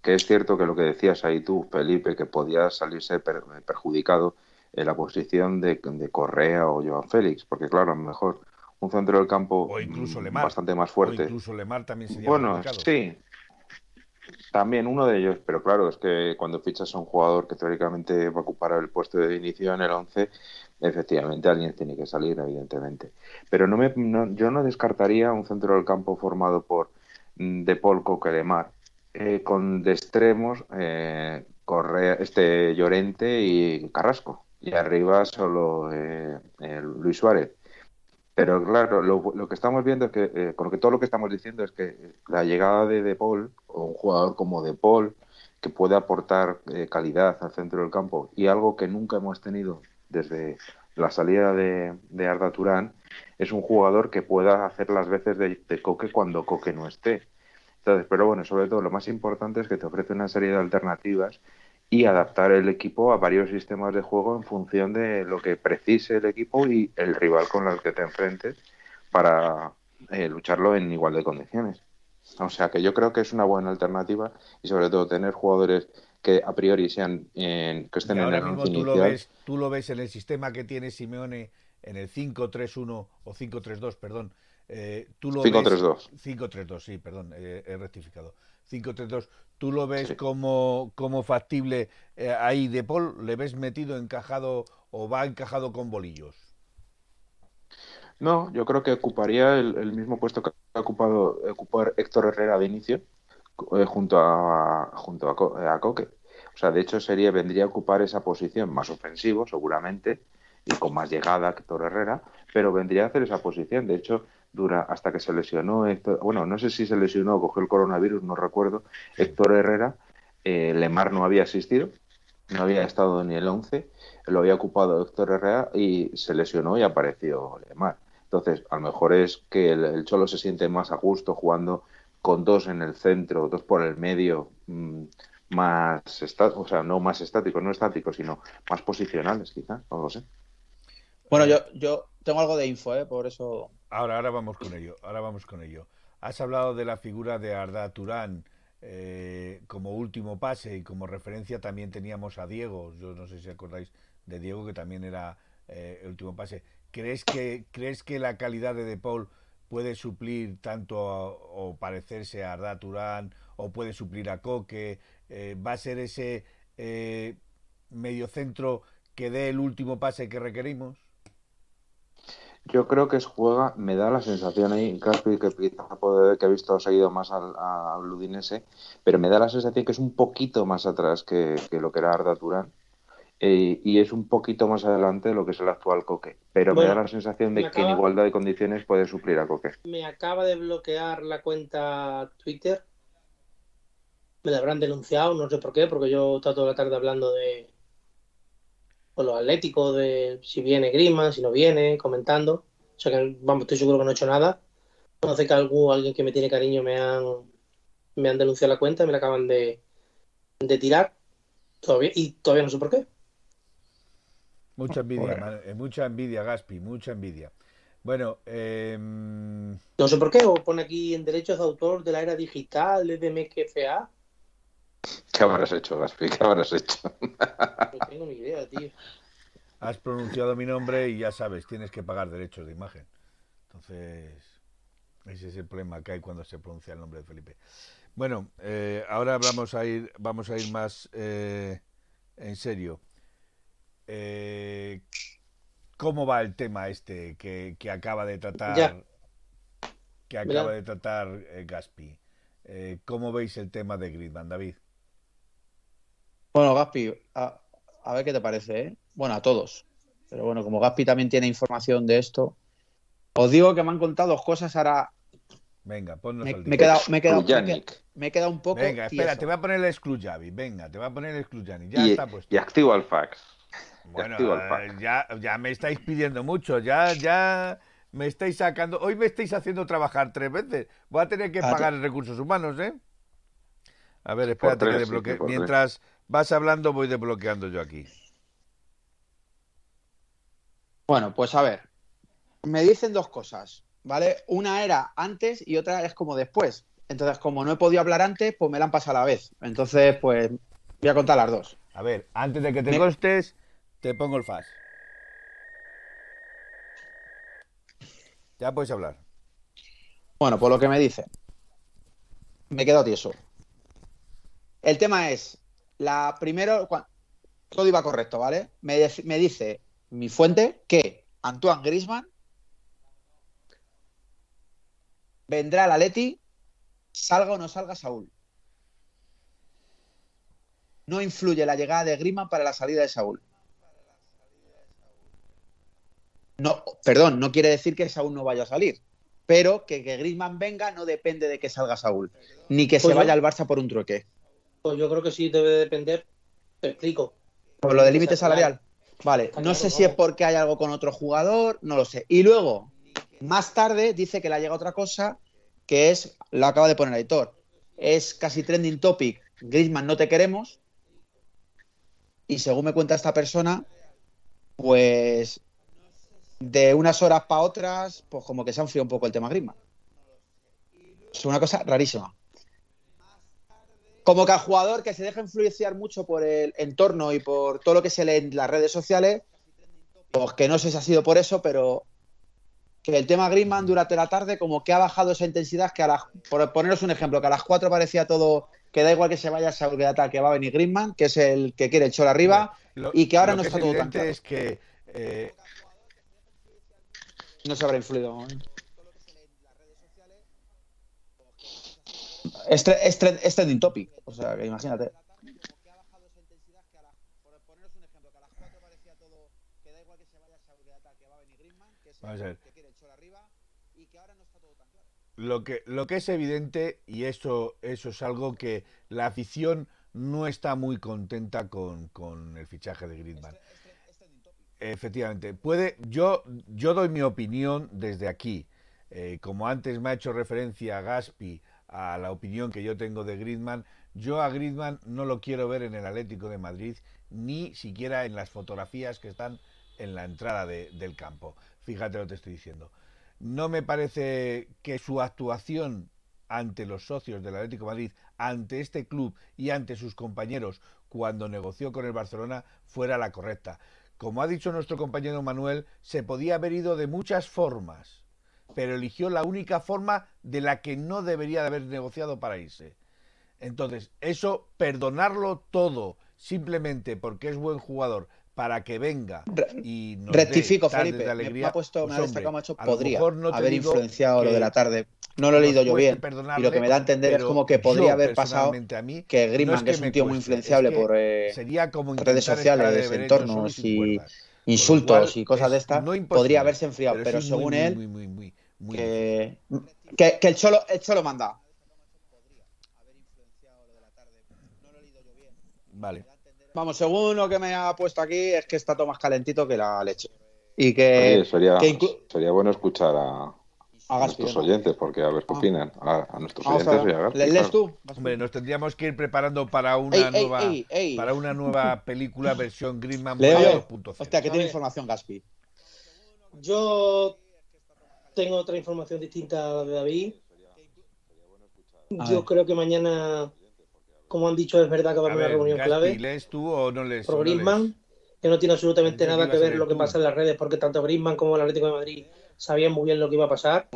que es cierto que lo que decías ahí tú, Felipe, que podía salirse perjudicado en la posición de, Correa o Joan Félix, porque claro, a lo mejor un centro del campo bastante más fuerte. incluso Lemar también sería Bueno, sí, también uno de ellos, pero claro, es que cuando fichas a un jugador que teóricamente va a ocupar el puesto de inicio en el 11, efectivamente alguien tiene que salir, evidentemente. Pero no me, yo no descartaría un centro del campo formado por mm, De Paul Coquelemar, eh, con de extremos eh, Correa, este Llorente y Carrasco. Y arriba solo eh, Luis Suárez. Pero claro, lo, que estamos viendo es que, eh, con que todo lo que estamos diciendo es que la llegada de De Paul, o un jugador como De Paul, que puede aportar eh, calidad al centro del campo, y algo que nunca hemos tenido desde la salida de, de Arda Turán, es un jugador que pueda hacer las veces de, de, Coque cuando Coque no esté. Entonces, pero bueno, sobre todo lo más importante es que te ofrece una serie de alternativas y adaptar el equipo a varios sistemas de juego en función de lo que precise el equipo y el rival con el que te enfrentes para eh, lucharlo en igual de condiciones. O sea que yo creo que es una buena alternativa y sobre todo tener jugadores que a priori sean que estén en el mismo tú lo, ves, tú lo ves en el sistema que tiene Simeone en el 5-3-1 o 5-3-2, perdón, Eh, tú lo 5-3-2. 5-3-2, sí, perdón, he rectificado. 5-3-2. ¿Tú lo ves como, como factible eh, ahí de Paul? ¿Le ves metido, encajado o va encajado con bolillos? No, yo creo que ocuparía el, mismo puesto que ha ocupado ocupar Héctor Herrera de inicio eh, junto a junto a, a Coque. O sea, de hecho sería vendría a ocupar esa posición más ofensivo, seguramente, y con más llegada que Héctor Herrera, pero vendría a hacer esa posición. De hecho, dura hasta que se lesionó Héctor, bueno, no sé si se lesionó o cogió el coronavirus, no recuerdo, Héctor Herrera, eh, Lemar no había asistido, no había estado ni el 11, lo había ocupado Héctor Herrera y se lesionó y apareció Lemar. Entonces, a lo mejor es que el, Cholo se siente más a gusto jugando con dos en el centro, dos por el medio, mm, más, o sea, no más estáticos, no estáticos, sino más posicionales, quizás, no lo sé. Bueno, yo, yo tengo algo de info, ¿eh? por eso. Ahora, ahora vamos con ello. Ahora vamos con ello. Has hablado de la figura de Arda Turán eh, como último pase y como referencia también teníamos a Diego. Yo no sé si acordáis de Diego que también era eh, el último pase. ¿Crees que crees que la calidad de De Paul puede suplir tanto o parecerse a Arda Turán o puede suplir a Coque? Eh, ¿Va a ser ese mediocentro que dé el último pase que requerimos? Yo creo que es juega, me da la sensación ahí, Caspi, que quizá puede que he visto seguido más al, al Udinese, pero me da la sensación que es un poquito más atrás que, lo que era Arda Turán. Eh, y es un poquito más adelante de lo que es el actual Coque. Pero me da la sensación de que en igualdad de condiciones puede suplir a Coque. Me acaba de bloquear la cuenta Twitter. Me la habrán denunciado, no sé por qué, porque yo he estado toda la tarde hablando de, con los atléticos de si viene Grima, si no viene, comentando. O sea que vamos, estoy seguro que no he hecho nada. No sé que algún, alguien que me tiene cariño me han, me han denunciado la cuenta, me la acaban de, de tirar. Todavía, y todavía no sé por qué. Mucha envidia, eh, mucha envidia, Gaspi, mucha envidia. Bueno, em, no sé por qué, o pone aquí en derechos de autor de la era digital, de MQFA. ¿Qué habrás hecho, Gaspi? ¿Qué habrás hecho? No tengo ni idea, tío. Has pronunciado mi nombre y ya sabes, tienes que pagar derechos de imagen. Entonces, ese es el problema que hay cuando se pronuncia el nombre de Felipe. Bueno, eh, ahora vamos a ir, vamos a ir más eh, en serio. Eh, ¿Cómo va el tema este que, acaba de tratar? Que acaba de tratar Gaspi. ¿Cómo veis el tema de Gridman, David? Bueno, Gaspi, a, ver qué te parece, ¿eh? Bueno, a todos. Pero bueno, como Gaspi también tiene información de esto, os digo que me han contado dos cosas ahora. Venga, ponnos me, me, he quedado, me, he quedado, me, he quedado, un poco. Venga, espera, te voy a poner el Excluyavi. Venga, te voy a poner el Excluyavi. Ya está puesto. Y activo el fax. Bueno, ya, ya me estáis pidiendo mucho. Ya, ya me estáis sacando. Hoy me estáis haciendo trabajar tres veces. Voy a tener que ah, pagar recursos humanos, ¿eh? A ver, espérate que desbloquee. Mientras, Vas hablando, voy desbloqueando yo aquí. Bueno, pues a ver. Me dicen dos cosas, ¿vale? Una era antes y otra es como después. Entonces, como no he podido hablar antes, pues me la han pasado a la vez. Entonces, pues voy a contar las dos. A ver, antes de que te costes, te pongo el fast. Ya puedes hablar. Bueno, por lo que me dice. Me quedo tieso. El tema es, la primero, todo iba correcto, ¿vale? Me, me dice mi fuente que Antoine Grisman vendrá al Atleti, salga o no salga Saúl. No influye la llegada de Grisman para la salida de Saúl. No, perdón, no quiere decir que Saúl no vaya a salir, pero que, que Griezmann venga no depende de que salga Saúl, ni que se pues vaya al Barça por un trueque. Pues yo creo que sí debe depender. Te explico. Por lo del límite salarial. Vale, no sé si es porque hay algo con otro jugador, no lo sé. Y luego, más tarde, dice que le ha llegado otra cosa, que es, lo acaba de poner Aitor, es casi trending topic, Griezmann no te queremos, y según me cuenta esta persona, pues de unas horas para otras, pues como que se ha enfriado un poco el tema Griezmann. Es una cosa rarísima como que al jugador que se deja influenciar mucho por el entorno y por todo lo que se lee en las redes sociales, pues que no sé si ha sido por eso, pero que el tema Griezmann durante la tarde como que ha bajado esa intensidad que a las, por poneros un ejemplo, que a las 4 parecía todo que da igual que se vaya seguridad tal que va a venir Griezmann, que es el que quiere el Cholo arriba y que ahora no está todo tan claro. es que eh... no se habrá influido. Este, es trending topic, o sea, imagínate. Lo que, lo que es evidente, y eso, eso es algo que la afición no está muy contenta con, con el fichaje de Griezmann. Efectivamente, puede, yo, yo doy mi opinión desde aquí. Eh, como antes me ha hecho referencia a Gaspi, a la opinión que yo tengo de Griezmann, yo a Griezmann no lo quiero ver en el Atlético de Madrid, ni siquiera en las fotografías que están en la entrada de, del campo. Fíjate lo que te estoy diciendo. No me parece que su actuación ante los socios del Atlético Madrid, ante este club y ante sus compañeros cuando negoció con el Barcelona fuera la correcta. Como ha dicho nuestro compañero Manuel, se podía haber ido de muchas formas, pero eligió la única forma de la que no debería de haber negociado para irse. Entonces, eso, perdonarlo todo, simplemente porque es buen jugador, para que venga y nos rectifico Felipe me ha puesto me ha pues, destacado macho podría haber influenciado lo de la tarde no lo he leído yo bien y lo que me da a entender es como que podría haber pasado que Griezmann que es un tío muy influenciable por eh, redes sociales entornos y insultos y cosas de estas podría haberse enfriado pero, según él que, que, el cholo el cholo manda vale Vamos, según lo que me ha puesto aquí, es que está todo más calentito que la leche. Y que. sería, sería bueno escuchar a, a nuestros oyentes, porque a ver qué ah. opinan. A, nuestros oyentes y a Gaspi, ¿Lees tú? Hombre, nos tendríamos que ir preparando para una nueva para una nueva película versión Greenman 2.0. Hostia, que tiene información Gaspi. Yo tengo otra información distinta a la de David. Yo creo que mañana como han dicho, es verdad que va a haber una reunión clave. ¿Lees tú o no lees? Por Griezmann, que no tiene absolutamente nada que ver lo que pasa en las redes, porque tanto Griezmann como el Atlético de Madrid sabían muy bien lo que iba a pasar.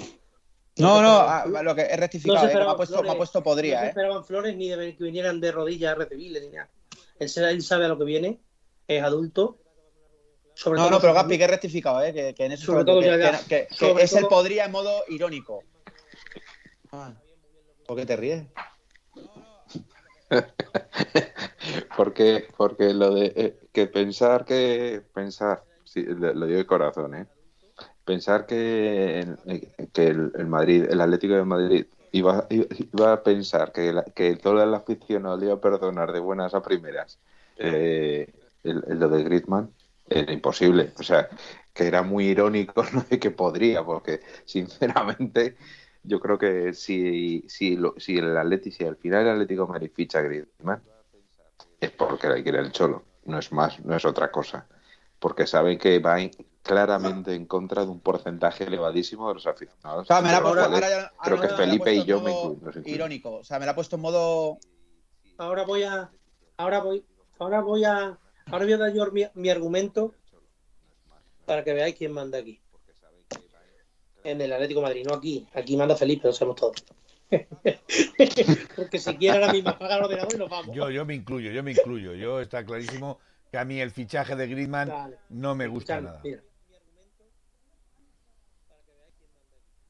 No, no, ah, lo que he rectificado, no eh, me, ha puesto, me, ha puesto, podría. No se esperaban flores ni de que vinieran de rodillas a recibirle ni nada. Él, sabe a lo que viene, es adulto. Sobre no, no, pero Gaspi, que he rectificado, ¿eh? que, que en eso sobre todo que, ya, que, es el podría en modo irónico. Ah, ¿Por qué te ríes? porque, porque lo de eh, que pensar que pensar, lo digo de corazón, ¿eh? pensar que, que el, Madrid, el Atlético de Madrid iba, iba a pensar que, que toda la afición no le iba a perdonar de buenas a primeras eh, lo de Griezmann era imposible. O sea, que era muy irónico, no de que podría, porque sinceramente yo creo que si, si, si el Atlético, si al final el Atlético Madrid ficha a Griezmann, es porque le quiere el Cholo, no es más, no es otra cosa. Porque saben que va claramente en contra de un porcentaje elevadísimo de los aficionados. creo que Felipe y yo me Irónico, o sea, me la ha puesto en modo. Ahora voy a. Ahora voy. Ahora voy a. Ahora voy a dar yo mi, mi argumento para que veáis quién manda aquí en el Atlético Madrid, no aquí. Aquí manda Felipe, lo sabemos todos. Porque si quiere ahora mismo apagar el ordenador y nos vamos. Yo, yo me incluyo, yo me incluyo. Yo está clarísimo que a mí el fichaje de Griezmann no me gusta nada.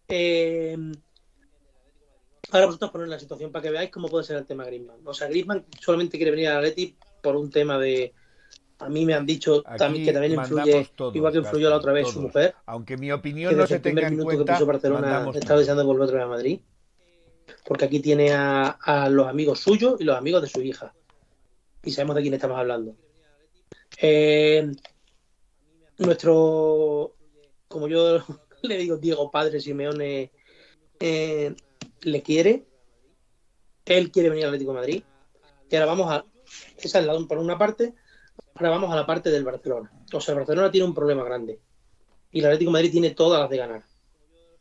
Eh, ahora vosotros poner la situación para que veáis cómo puede ser el tema Griezmann. O sea, Griezmann solamente quiere venir al Atleti por un tema de, a mí me han dicho también, que también influye, igual que influyó la otra vez su mujer. Aunque mi opinión no se tenga en cuenta, que puso Barcelona está deseando volver otra vez a Madrid. Porque aquí tiene a, los amigos suyos y los amigos de su hija. Y sabemos de quién estamos hablando. Eh, nuestro, como yo le digo, Diego Padre Simeone eh, le quiere. Él quiere venir al Atlético de Madrid. Y ahora vamos a. Esa es la, por una parte. Ahora vamos a la parte del Barcelona. O sea, el Barcelona tiene un problema grande. Y el Atlético de Madrid tiene todas las de ganar.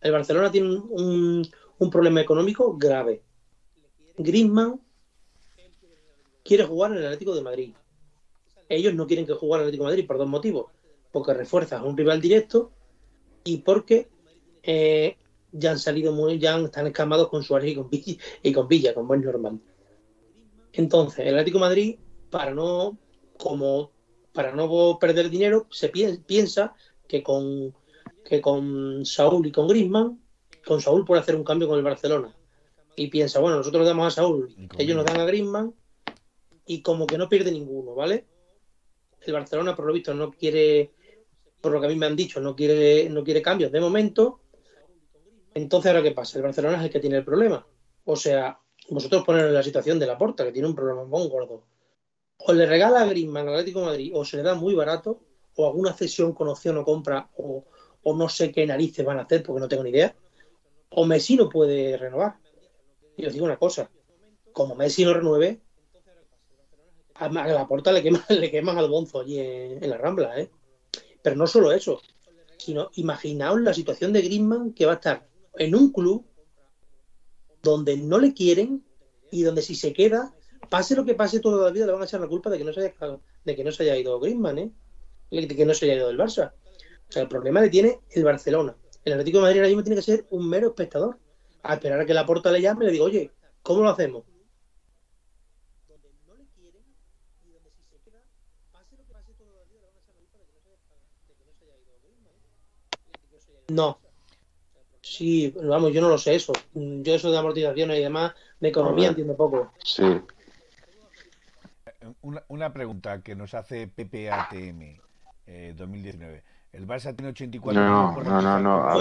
El Barcelona tiene un, problema económico grave. Griezmann quiere jugar en el Atlético de Madrid. Ellos no quieren que juegue en el Atlético de Madrid por dos motivos. Porque refuerzas a un rival directo y porque eh, ya han salido muy, ya están escamados con Suárez y con, Villa, y con Villa, con buen normal. Entonces, el Atlético de Madrid, para no, como, para no perder dinero, se piensa que con, que con Saúl y con Grisman, con Saúl puede hacer un cambio con el Barcelona. Y piensa, bueno, nosotros damos a Saúl, ellos nos dan a Grisman, y como que no pierde ninguno, ¿vale? El Barcelona, por lo visto, no quiere, por lo que a mí me han dicho, no quiere, no quiere cambios de momento. Entonces, ¿ahora qué pasa? El Barcelona es el que tiene el problema. O sea, vosotros poneros en la situación de la Porta, que tiene un problema muy gordo. O le regala a Griezmann al Atlético Madrid, o se le da muy barato, o alguna cesión con opción o compra, o, no sé qué narices van a hacer porque no tengo ni idea. O Messi no puede renovar. Y os digo una cosa, como Messi no renueve, a la Porta le queman, le queman al bonzo allí en, la Rambla, ¿eh? Pero no solo eso, sino imaginaos la situación de Griezmann que va a estar en un club donde no le quieren y donde si se queda, pase lo que pase toda la vida, le van a echar la culpa de que no se haya, de que no se haya ido Griezmann, ¿eh? de que no se haya ido del Barça. O sea, el problema le tiene el Barcelona. El Atlético de Madrid ahora mismo tiene que ser un mero espectador. A esperar a que la porta le llame y le diga, oye, ¿cómo lo hacemos? No, Sí, vamos, yo no lo sé eso. Yo eso de amortizaciones y demás, de economía entiendo poco. Sí. Una, una pregunta que nos hace PPATM eh, 2019. El Barça tiene 84 No, no, no, no.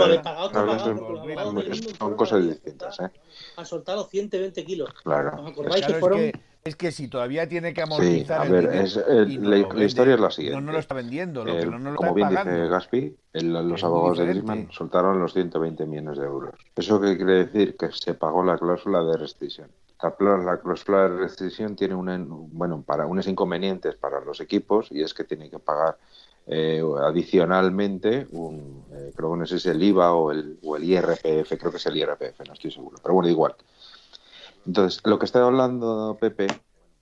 son cosas distintas, ¿eh? Ha soltado 120 kilos. Claro. ¿Os acordáis que fueron es que si todavía tiene que amortizar. Sí, a ver, es, la, historia es la siguiente. No, no lo está vendiendo, lo que no, lo Como bien dice Gaspi, los abogados de Griezmann soltaron los 120 millones de euros. ¿Eso qué quiere decir? Que se pagó la cláusula de restricción. La, cláusula de restricción tiene un, bueno, para unos inconvenientes para los equipos y es que tienen que pagar eh, adicionalmente, un, eh, creo que no sé si es el IVA o el, o el IRPF, creo que es el IRPF, no estoy seguro, pero bueno, igual. Entonces, lo que está hablando Pepe,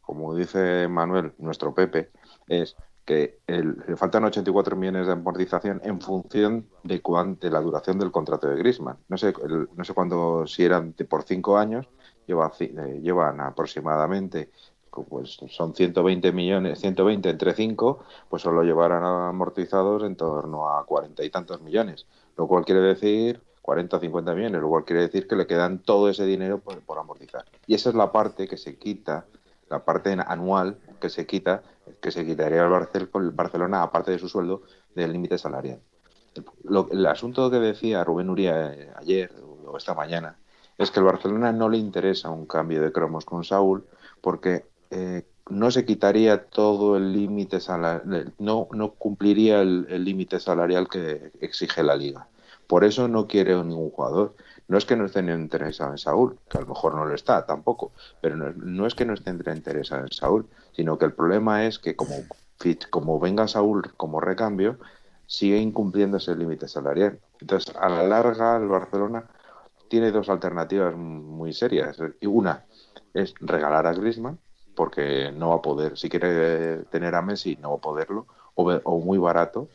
como dice Manuel, nuestro Pepe, es que le faltan 84 millones de amortización en función de, de la duración del contrato de Grisman. No sé, no sé cuándo, si eran por cinco años, lleva, eh, llevan aproximadamente, pues son 120 millones, 120 entre 5, pues solo llevarán amortizados en torno a cuarenta y tantos millones, lo cual quiere decir 40 o 50 millones, lo cual quiere decir que le quedan todo ese dinero por, amortizar. Y esa es la parte que se quita, la parte anual que se quita, que se quitaría el Barcelona, aparte de su sueldo, del límite salarial. el asunto que decía Rubén Uría eh, ayer o esta mañana es que al Barcelona no le interesa un cambio de cromos con Saúl porque eh, no se quitaría todo el límite salarial, no, no cumpliría el límite salarial que exige la liga. Por eso no quiere ningún jugador. No es que no estén interesados en Saúl, que a lo mejor no lo está tampoco, pero no, es que no estén interesados en Saúl, sino que el problema es que como, como venga Saúl como recambio, sigue incumpliendo ese límite salarial. Entonces, a la larga, el Barcelona tiene dos alternativas muy serias. Y una es regalar a Griezmann, porque no va a poder, si quiere tener a Messi, no va a poderlo, o, o muy barato,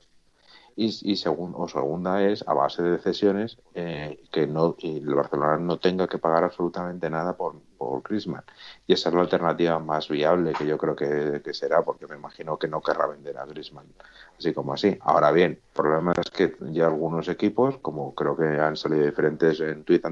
y, y o segunda es a base de cesiones eh, que no el Barcelona no tenga que pagar absolutamente nada por, por Griezmann. Y esa es la alternativa más viable que yo creo que, será porque me imagino que no querrá vender a Griezmann así como así. Ahora bien el problema es que ya algunos equipos como creo que han salido diferentes en Twitter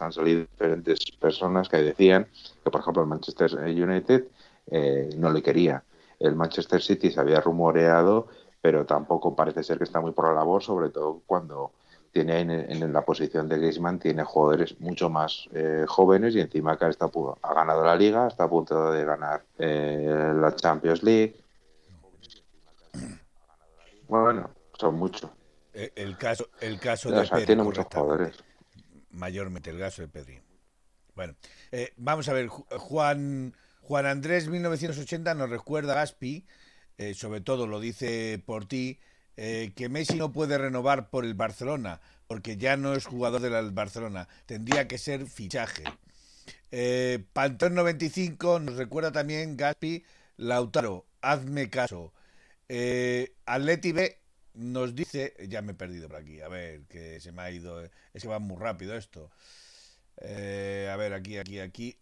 han salido diferentes personas que decían que por ejemplo el Manchester United eh, no le quería. El Manchester City se había rumoreado pero tampoco parece ser que está muy por la labor, sobre todo cuando tiene en, la posición de Griezmann tiene jugadores mucho más eh, jóvenes y encima que está, ha ganado la Liga, está a punto de ganar eh, la Champions League. Bueno, son muchos. Eh, el caso, el caso de Pedri, tiene muchos jugadores. Mayormente el caso de Pedri. Bueno, vamos a ver, Juan Juan Andrés 1980 nos recuerda a Gaspi eh, sobre todo lo dice por ti, eh, que Messi no puede renovar por el Barcelona, porque ya no es jugador del Barcelona, tendría que ser fichaje. Eh, Pantón 95 nos recuerda también Gaspi, Lautaro, hazme caso. Atleti B nos dice, ya me he perdido por aquí, a ver, que se me ha ido, es que va muy rápido esto. A ver, aquí, aquí, aquí.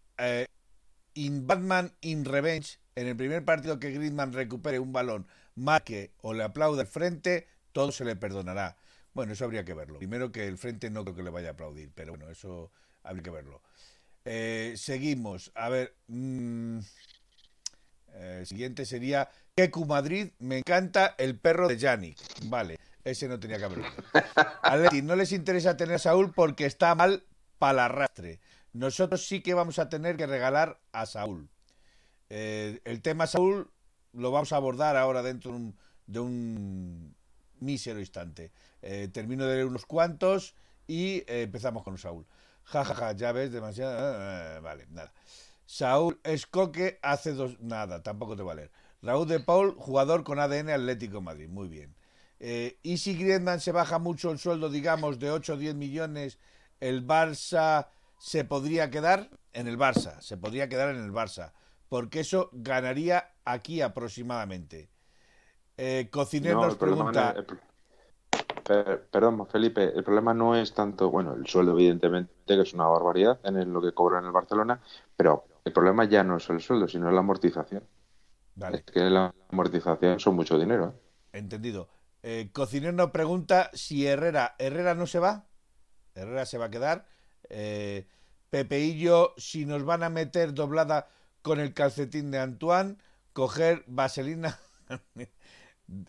In Batman in Revenge, en el primer partido que Griezmann recupere un balón, marque o le aplaude al frente, todo se le perdonará. Bueno, eso habría que verlo. Primero que el frente no creo que le vaya a aplaudir, pero bueno, eso habría que verlo. Eh, seguimos. A ver. Mmm, siguiente sería Keku Madrid. Me encanta el perro de Yannick. Vale, ese no tenía que haberlo. Atleti, no les interesa tener a Saúl porque está mal para el arrastre. Nosotros sí que vamos a tener que regalar a Saúl. Eh, el tema Saúl lo vamos a abordar ahora dentro de un, de un mísero instante. Eh, termino de leer unos cuantos y eh, empezamos con Saúl. Ja, ja, ja, ya ves, demasiado. Vale, nada. Saúl Escoque hace dos. Nada, tampoco te va a leer. Raúl de Paul, jugador con ADN Atlético Madrid. Muy bien. Y si Griezmann se baja mucho el sueldo, digamos, de 8 o 10 millones, el Barça se podría quedar en el Barça. Se podría quedar en el Barça. Porque eso ganaría aquí aproximadamente. Eh, Cocinero nos pregunta. perdón, Felipe, el problema no es tanto, bueno, el sueldo, evidentemente, que es una barbaridad en lo que cobra en el Barcelona, pero el problema ya no es el sueldo, sino la amortización. Es que la amortización son mucho dinero. ¿eh? Entendido. Eh, Cocinero nos pregunta si Herrera. ¿Herrera no se va? Herrera se va a quedar. Eh, Pepeillo, si nos van a meter doblada con el calcetín de Antoine, coger vaselina.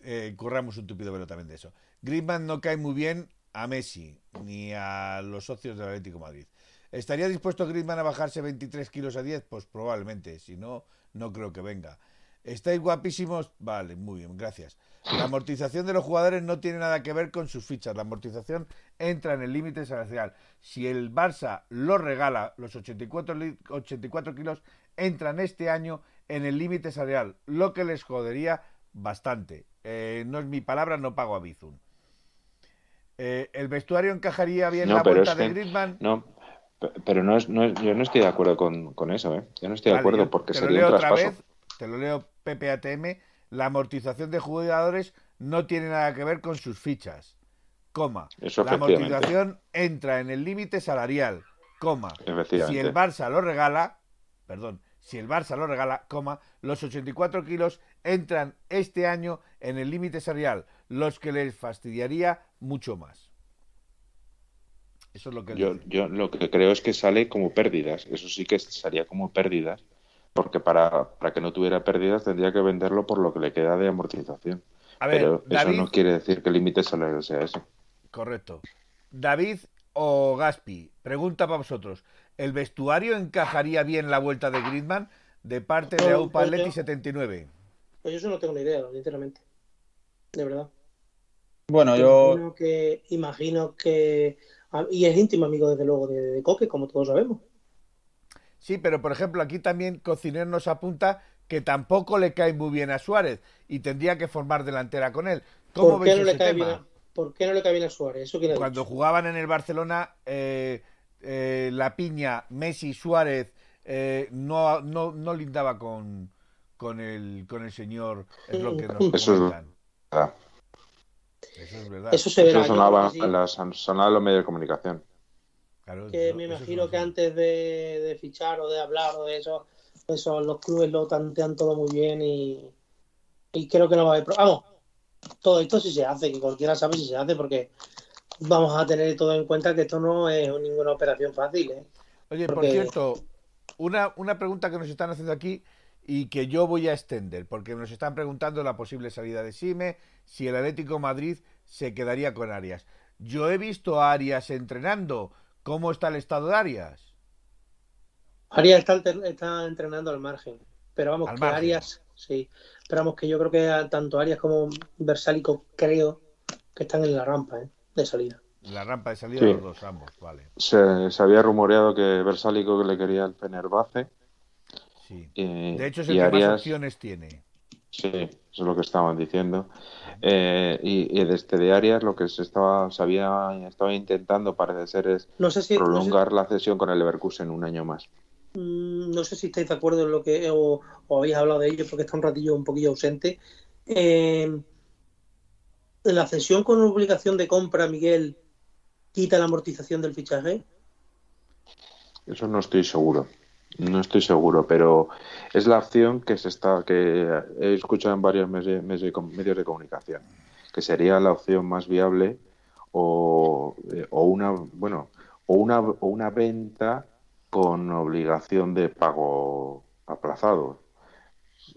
eh, curramos un tupido velo también de eso. Griezmann no cae muy bien a Messi ni a los socios del Atlético Madrid. ¿Estaría dispuesto Griezmann a bajarse 23 kilos a 10? Pues probablemente. Si no, no creo que venga. ¿Estáis guapísimos? Vale, muy bien, gracias. La amortización de los jugadores no tiene nada que ver con sus fichas. La amortización entra en el límite salarial. Si el Barça lo regala, los 84, 84 kilos entran este año en el límite salarial, lo que les jodería bastante. Eh, no es mi palabra, no pago a Bizun. Eh, ¿El vestuario encajaría bien la vuelta de Griezmann? No, pero no es, no yo no estoy de acuerdo con, con eso, ¿eh? Yo no estoy de acuerdo porque sería un traspaso. Vez, te lo leo PPATM, la amortización de jugadores no tiene nada que ver con sus fichas, coma. la amortización entra en el límite salarial, coma. Si el Barça lo regala, perdón, si el Barça lo regala, coma, los 84 kilos entran este año en el límite salarial, los que les fastidiaría mucho más. Eso es lo que yo, yo lo que creo es que sale como pérdidas. Eso sí que sería como pérdidas porque para, para que no tuviera pérdidas tendría que venderlo por lo que le queda de amortización. Pero eso no quiere decir que el límite salarial sea ese. Correcto. David o Gaspi, pregunta para vosotros. ¿El vestuario encajaría bien la vuelta de Griezmann de parte de Aupa Atleti 79? Pues yo eso no tengo ni idea, sinceramente. De verdad. Bueno, yo... Imagino que, imagino que... Y es íntimo amigo, desde luego, de, de Coque, como todos sabemos. Sí, pero por ejemplo, aquí también Cociner nos apunta que tampoco le cae muy bien a Suárez y tendría que formar delantera con él. ¿Cómo ¿Por qué, no le cae bien a, ¿Por qué no le cae bien a Suárez? Cuando jugaban en el Barcelona, eh, eh, la piña Messi Suárez eh, no, no, no lindaba con, con, el, con el señor, es lo que nos Eso Es Eso es verdad. Eso se verá. Eso sonaba, en los medios de comunicación que me imagino que antes de, fichar o de hablar o de eso, eso los clubes lo tantean todo muy bien y, creo que no va a haber. Vamos, todo esto sí se hace, que cualquiera sabe si se hace, porque vamos a tener todo en cuenta que esto no es ninguna operación fácil. ¿eh? Oye, por cierto, una, una pregunta que nos están haciendo aquí y que yo voy a extender, porque nos están preguntando la posible salida de Sime, si el Atlético Madrid se quedaría con Arias. Yo he visto a Arias entrenando ¿Cómo está el estado de Arias? Arias está, entrenando al margen, pero vamos, que Arias, sí, pero vamos, que yo creo que tanto Arias como Versálico creo que están en la rampa ¿eh? De salida. La rampa de salida de los dos, ambos, vale. Se, había rumoreado que Versálico le quería el Fenerbahce. Sí. de hecho, es el que más opciones tiene. Sí, eso es lo que estaban diciendo. Eh, y, desde este de Arias lo que se estaba, se había estaba intentando, parece ser, es prolongar la cesión con el Leverkusen un año más. Mm, no sé si estáis de acuerdo en lo que o, habéis hablado de ello porque está un ratillo un poquillo ausente. Eh, la cesión con obligación de compra, Miguel, quita la amortización del fichaje. Eso no estoy seguro. No estoy seguro, pero es la opción que se está que he escuchado en varios medios, de comunicación, que sería la opción más viable eh, o una bueno o una o una venta con obligación de pago aplazado.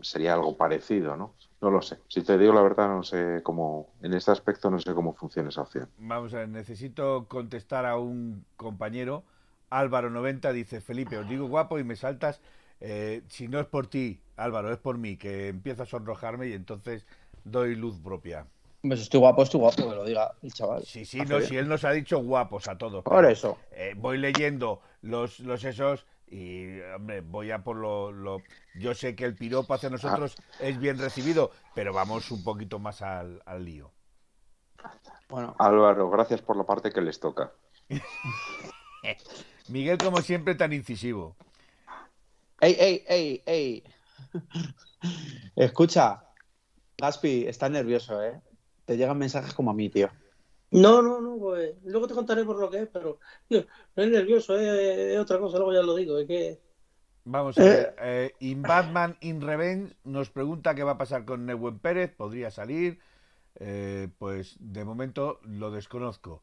Sería algo parecido, ¿no? No lo sé. Si te digo la verdad, no sé cómo, en este aspecto no sé cómo funciona esa opción. Vamos a ver, necesito contestar a un compañero Álvaro 90 dice, Felipe, os digo guapo y me saltas. Eh, si no es por ti, Álvaro, es por mí, que empieza a sonrojarme y entonces doy luz propia. Pues estoy guapo, estoy guapo, que lo diga el chaval. Sí, sí, no, si él nos ha dicho guapos a todos. Por eso. Eh, voy leyendo los, los esos y, hombre, voy a por lo, lo, Yo sé que el piropo hacia nosotros ah. es bien recibido, pero vamos un poquito más al, al lío. Bueno. Álvaro, gracias por la parte que les toca. Miguel, como siempre, tan incisivo. ¡Ey, ey, ey, ey! Escucha, Gaspi, estás nervioso, ¿eh? Te llegan mensajes como a mí, tío. No, no, no, pues luego te contaré por lo que es, pero tío, no es nervioso, es, otra cosa, luego ya lo digo, es que... Vamos a ver, eh, In Batman In Revenge nos pregunta qué va a pasar con Neuen Pérez, podría salir, eh, pues de momento lo desconozco.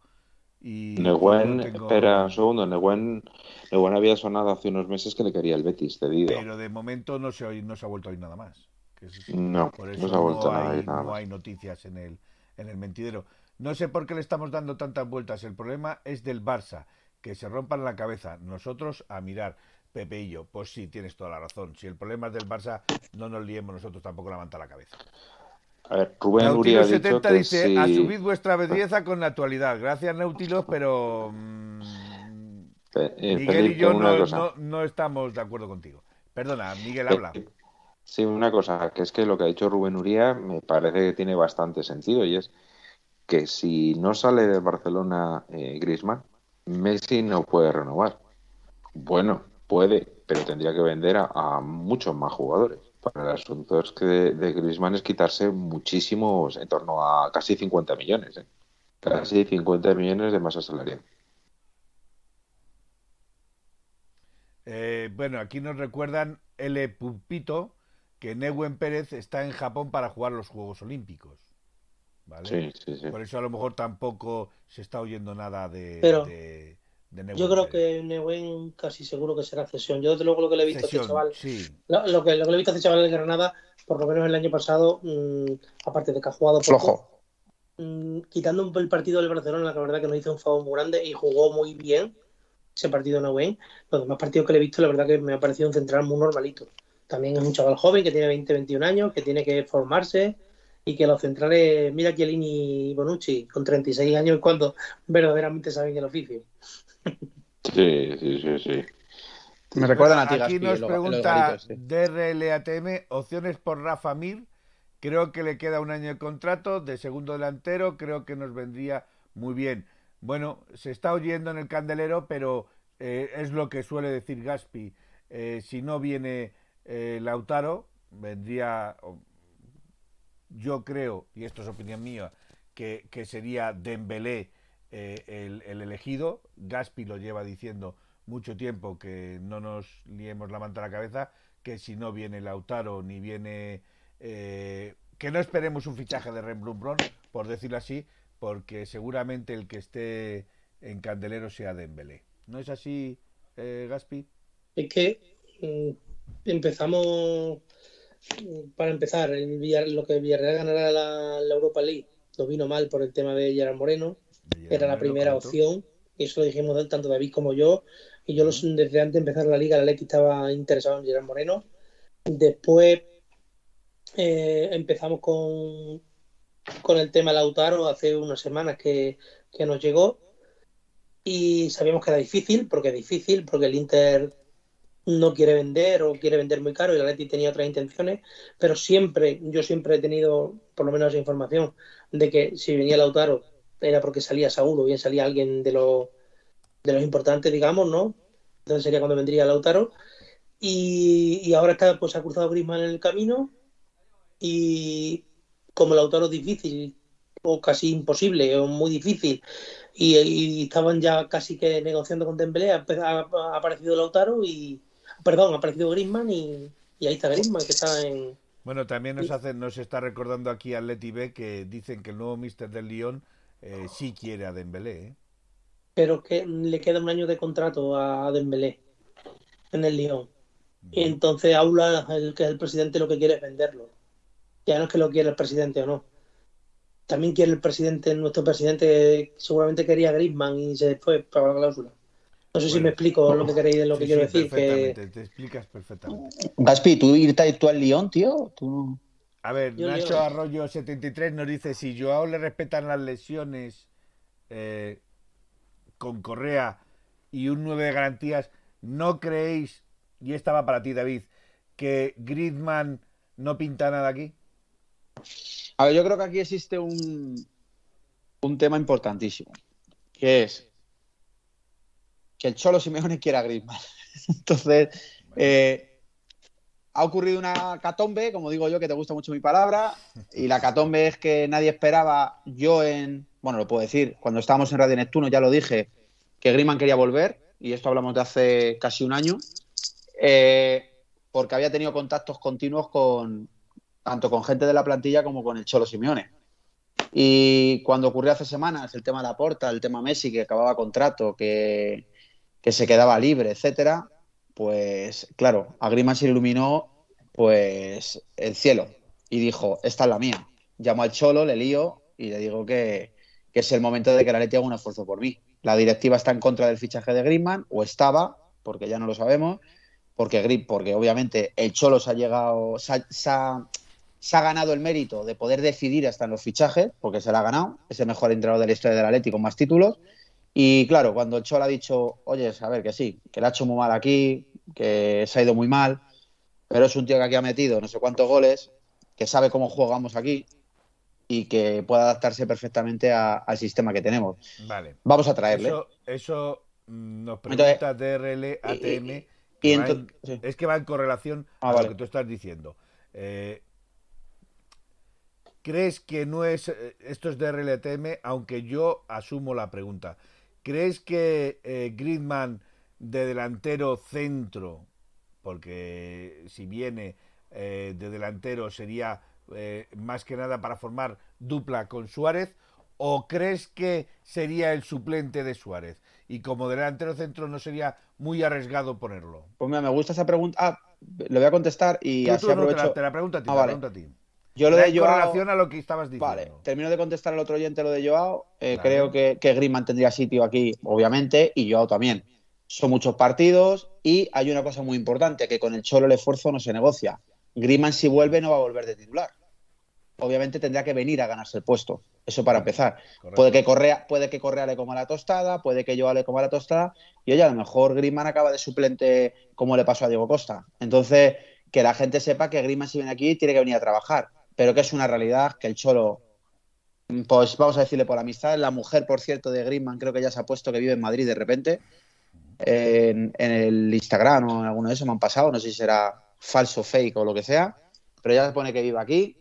Y espera un segundo, Neguen, había sonado hace unos meses que le quería el Betis cedido. Pero de momento no se, no se ha vuelto a oír nada más. no, por eso no se ha vuelto a oír nada No hay noticias en el, en el mentidero. No sé por qué le estamos dando tantas vueltas. El problema es del Barça, que se rompan la cabeza. Nosotros a mirar. Pepe y yo, pues sí, tienes toda la razón. Si el problema es del Barça, no nos liemos nosotros tampoco la manta la cabeza. A ver, Rubén Uri ha 70 dice, sí. asumid vuestra belleza con naturalidad. Gracias, Neutilos, pero mm, eh, Miguel y yo no, no, estamos de acuerdo contigo. Perdona, Miguel habla. Eh, sí, una cosa, que es que lo que ha dicho Rubén Uría me parece que tiene bastante sentido y es que si no sale de Barcelona eh, Griezmann, Messi no puede renovar. Bueno, puede, pero tendría que vender a muchos más jugadores el asunto es que de, de Griezmann es quitarse muchísimos, en torno a casi 50 millones. ¿eh? Casi 50 millones de masa salarial. Eh, bueno, aquí nos recuerdan L. Pupito que Neuen Pérez está en Japón para jugar los Juegos Olímpicos. ¿Vale? Por eso a lo mejor tampoco se está oyendo nada de yo creo que Neuen casi seguro que será cesión. Yo desde luego lo que le he visto a este chaval, lo, que, lo, que, le he visto a este chaval en Granada, por lo menos el año pasado, mmm, aparte de que ha jugado flojo, mmm, quitando el partido del Barcelona, la verdad que nos hizo un favor muy grande y jugó muy bien ese partido Neuen. Los demás partidos que le he visto, la verdad que me ha parecido un central muy normalito. También es un chaval joven que tiene 20, 21 años, que tiene que formarse y que los centrales, mira Chiellini y Bonucci, con 36 años, cuando verdaderamente saben el oficio. Sí, sí, sí, sí. Me recuerdan a ti, Aquí nos pregunta DRLATM, opciones por Rafa Mir. Creo que le queda un año de contrato de segundo delantero, creo que nos vendría muy bien. Bueno, se está oyendo en el candelero, pero eh, es lo que suele decir Gaspi. Eh, si no viene eh, Lautaro, vendría, yo creo, y esto es opinión mía, que, que sería Dembélé eh, el, elegido. Gaspi lo lleva diciendo mucho tiempo que no nos liemos la manta a la cabeza, que si no viene Lautaro ni viene... Eh, que no esperemos un fichaje de Rembrandt, por decirlo así, porque seguramente el que esté en Candelero sea Dembélé. ¿No es así, eh, Gaspi? Es que mm, empezamos, para empezar, el lo que Villarreal ganará la, la, Europa League lo vino mal por el tema de Gerard Moreno. Era la primera opción, y eso lo dijimos tanto David como yo, y yo desde antes de empezar la liga, el Atleti estaba interesado en Gerard Moreno. Después eh, empezamos con, con el tema Lautaro hace unas semanas que, nos llegó y sabíamos que era difícil, porque es difícil, porque el Inter no quiere vender o quiere vender muy caro y el Atleti tenía otras intenciones, pero siempre, yo siempre he tenido por lo menos información de que si venía Lautaro era porque salía Saúl o bien salía alguien de los, de los importantes, digamos, ¿no? Entonces sería cuando vendría Lautaro. Y, y ahora está, pues ha cruzado Griezmann en el camino y como Lautaro es difícil o casi imposible o muy difícil y, estaban ya casi que negociando con Dembélé, ha, aparecido Lautaro y perdón, ha aparecido Griezmann y, ahí está Griezmann que está en bueno, también nos hace, nos está recordando aquí Atleti B que dicen que el nuevo mister del Lyon eh, sí quiere a Dembélé, ¿eh? pero que le queda un año de contrato a Dembélé en el Lyon. Y entonces Aula, el que es el presidente, lo que quiere es venderlo. Ya no es que lo quiera el presidente o no. También quiere el presidente, nuestro presidente, seguramente quería a Griezmann y se fue para la cláusula. No sé si me explico lo que queréis, lo que quiero decir. Que... Te explicas perfectamente. Gaspi, ¿tú irte tú al Lyon, tío? ¿Tú... A ver, Nacho Arroyo 73 nos dice, si Joao le respetan las lesiones eh, con Correa y un 9 de garantías, ¿no creéis, y esta va para ti David, que Griezmann no pinta nada aquí? A ver, yo creo que aquí existe un, un tema importantísimo, que es que el Cholo Simeone quiera a Griezmann. Entonces, eh, ha ocurrido una catombe, como digo yo, que te gusta mucho mi palabra, y la catombe es que nadie esperaba, yo en, bueno, lo puedo decir, cuando estábamos en Radio Neptuno ya lo dije, que Griezmann quería volver, y esto hablamos de hace casi un año, eh, porque había tenido contactos continuos con, tanto con gente de la plantilla como con el Cholo Simeone. Y cuando ocurrió hace semanas el tema de la porta, el tema Messi, que acababa contrato, que, que se quedaba libre, etcétera, pues claro, a se iluminó pues el cielo y dijo, esta es la mía. Llamo al Cholo, le lío y le digo que, que es el momento de que la Leti haga un esfuerzo por mí. La directiva está en contra del fichaje de Griezmann, o estaba, porque ya no lo sabemos, porque, porque obviamente el Cholo se ha llegado, se ha ganado el mérito de poder decidir hasta en los fichajes, porque se lo ha ganado, es el mejor entrenador de la historia del Atlético con más títulos. Y claro, cuando el Cholo ha dicho, oye, a ver, que sí, que le ha hecho muy mal aquí, que se ha ido muy mal, pero es un tío que aquí ha metido no sé cuántos goles, que sabe cómo jugamos aquí y que puede adaptarse perfectamente al sistema que tenemos. Vale. Vamos a traerle. Eso, mm, nos pregunta DRL ATM. Es que va en correlación ah, a lo que tú estás diciendo. Eh, ¿Crees que no es, eh, esto es de RLTM, aunque yo asumo la pregunta, ¿crees que eh, Gridman de delantero centro, porque si viene eh, de delantero sería eh, más que nada para formar dupla con Suárez, o crees que sería el suplente de Suárez? Y como delantero centro no sería muy arriesgado ponerlo. Pues mira, me gusta esa pregunta. Ah, le voy a contestar y así aprovecho. te, la, pregunto a ti, ah, te la pregunto a ti. Yo lo de Joao, relación a lo que estabas diciendo. Vale, termino de contestar al otro oyente lo de Joao. Eh, creo que, que Griezmann tendría sitio aquí, obviamente, y Joao también. Son muchos partidos y hay una cosa muy importante, que con el Cholo el esfuerzo no se negocia. Griezmann si vuelve no va a volver de titular. Obviamente tendría que venir a ganarse el puesto. Eso para empezar. Puede que Correa, puede que Correa le coma la tostada, puede que Joao le coma la tostada, y oye, a lo mejor Griezmann acaba de suplente como le pasó a Diego Costa. Entonces, que la gente sepa que Griezmann si viene aquí tiene que venir a trabajar pero que es una realidad que el Cholo, pues vamos a decirle por amistad, la mujer, por cierto, de Griezmann creo que ya se ha puesto que vive en Madrid de repente, en, el Instagram o en alguno de esos me han pasado, no sé si será falso, fake o lo que sea, pero ya se pone que vive aquí.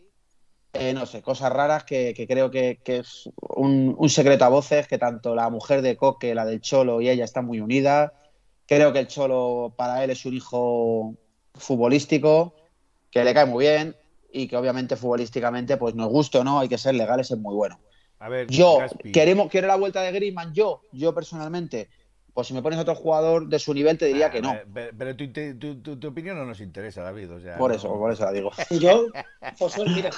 Eh, no sé, cosas raras que, creo que, es un, secreto a voces, que tanto la mujer de Coque, la del Cholo y ella están muy unidas. Creo que el Cholo para él es un hijo futbolístico, que le cae muy bien, y que obviamente futbolísticamente, pues nos guste o no, hay que ser legales, es muy bueno. A ver, yo, queremos, quiero la vuelta de Griezmann, yo, yo personalmente, pues si me pones otro jugador de su nivel, te diría que no. Pero, tu, opinión no nos interesa, David. por eso, por eso la digo. Yo, Josué, mira,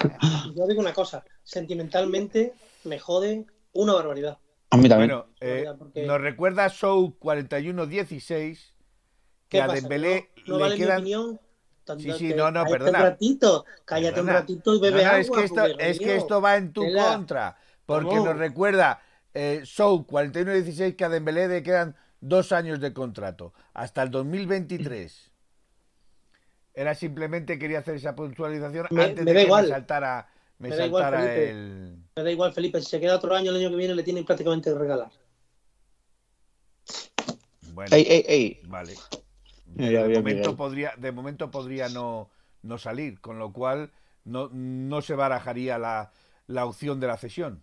yo digo una cosa, sentimentalmente me jode una barbaridad. A mí también. Bueno, eh, nos recuerda Show 4116 que a Dembélé no, le quedan... Mi opinión sí, sí, no, no, perdona. Un ratito, cállate un ratito y bebe agua. Es que, esto, es que esto va en tu contra, porque nos recuerda eh, Show 41-16 que a Dembélé le quedan dos años de contrato, hasta el 2023. Era simplemente quería hacer esa puntualización antes de que me saltara, me, saltara el. Me da igual, Felipe. Si se queda otro año el año que viene, le tienen prácticamente que regalar. Bueno, ey, ey, ey. Vale de, momento podría, de momento podría no, no salir, con lo cual no, no se barajaría la, la opción de la cesión.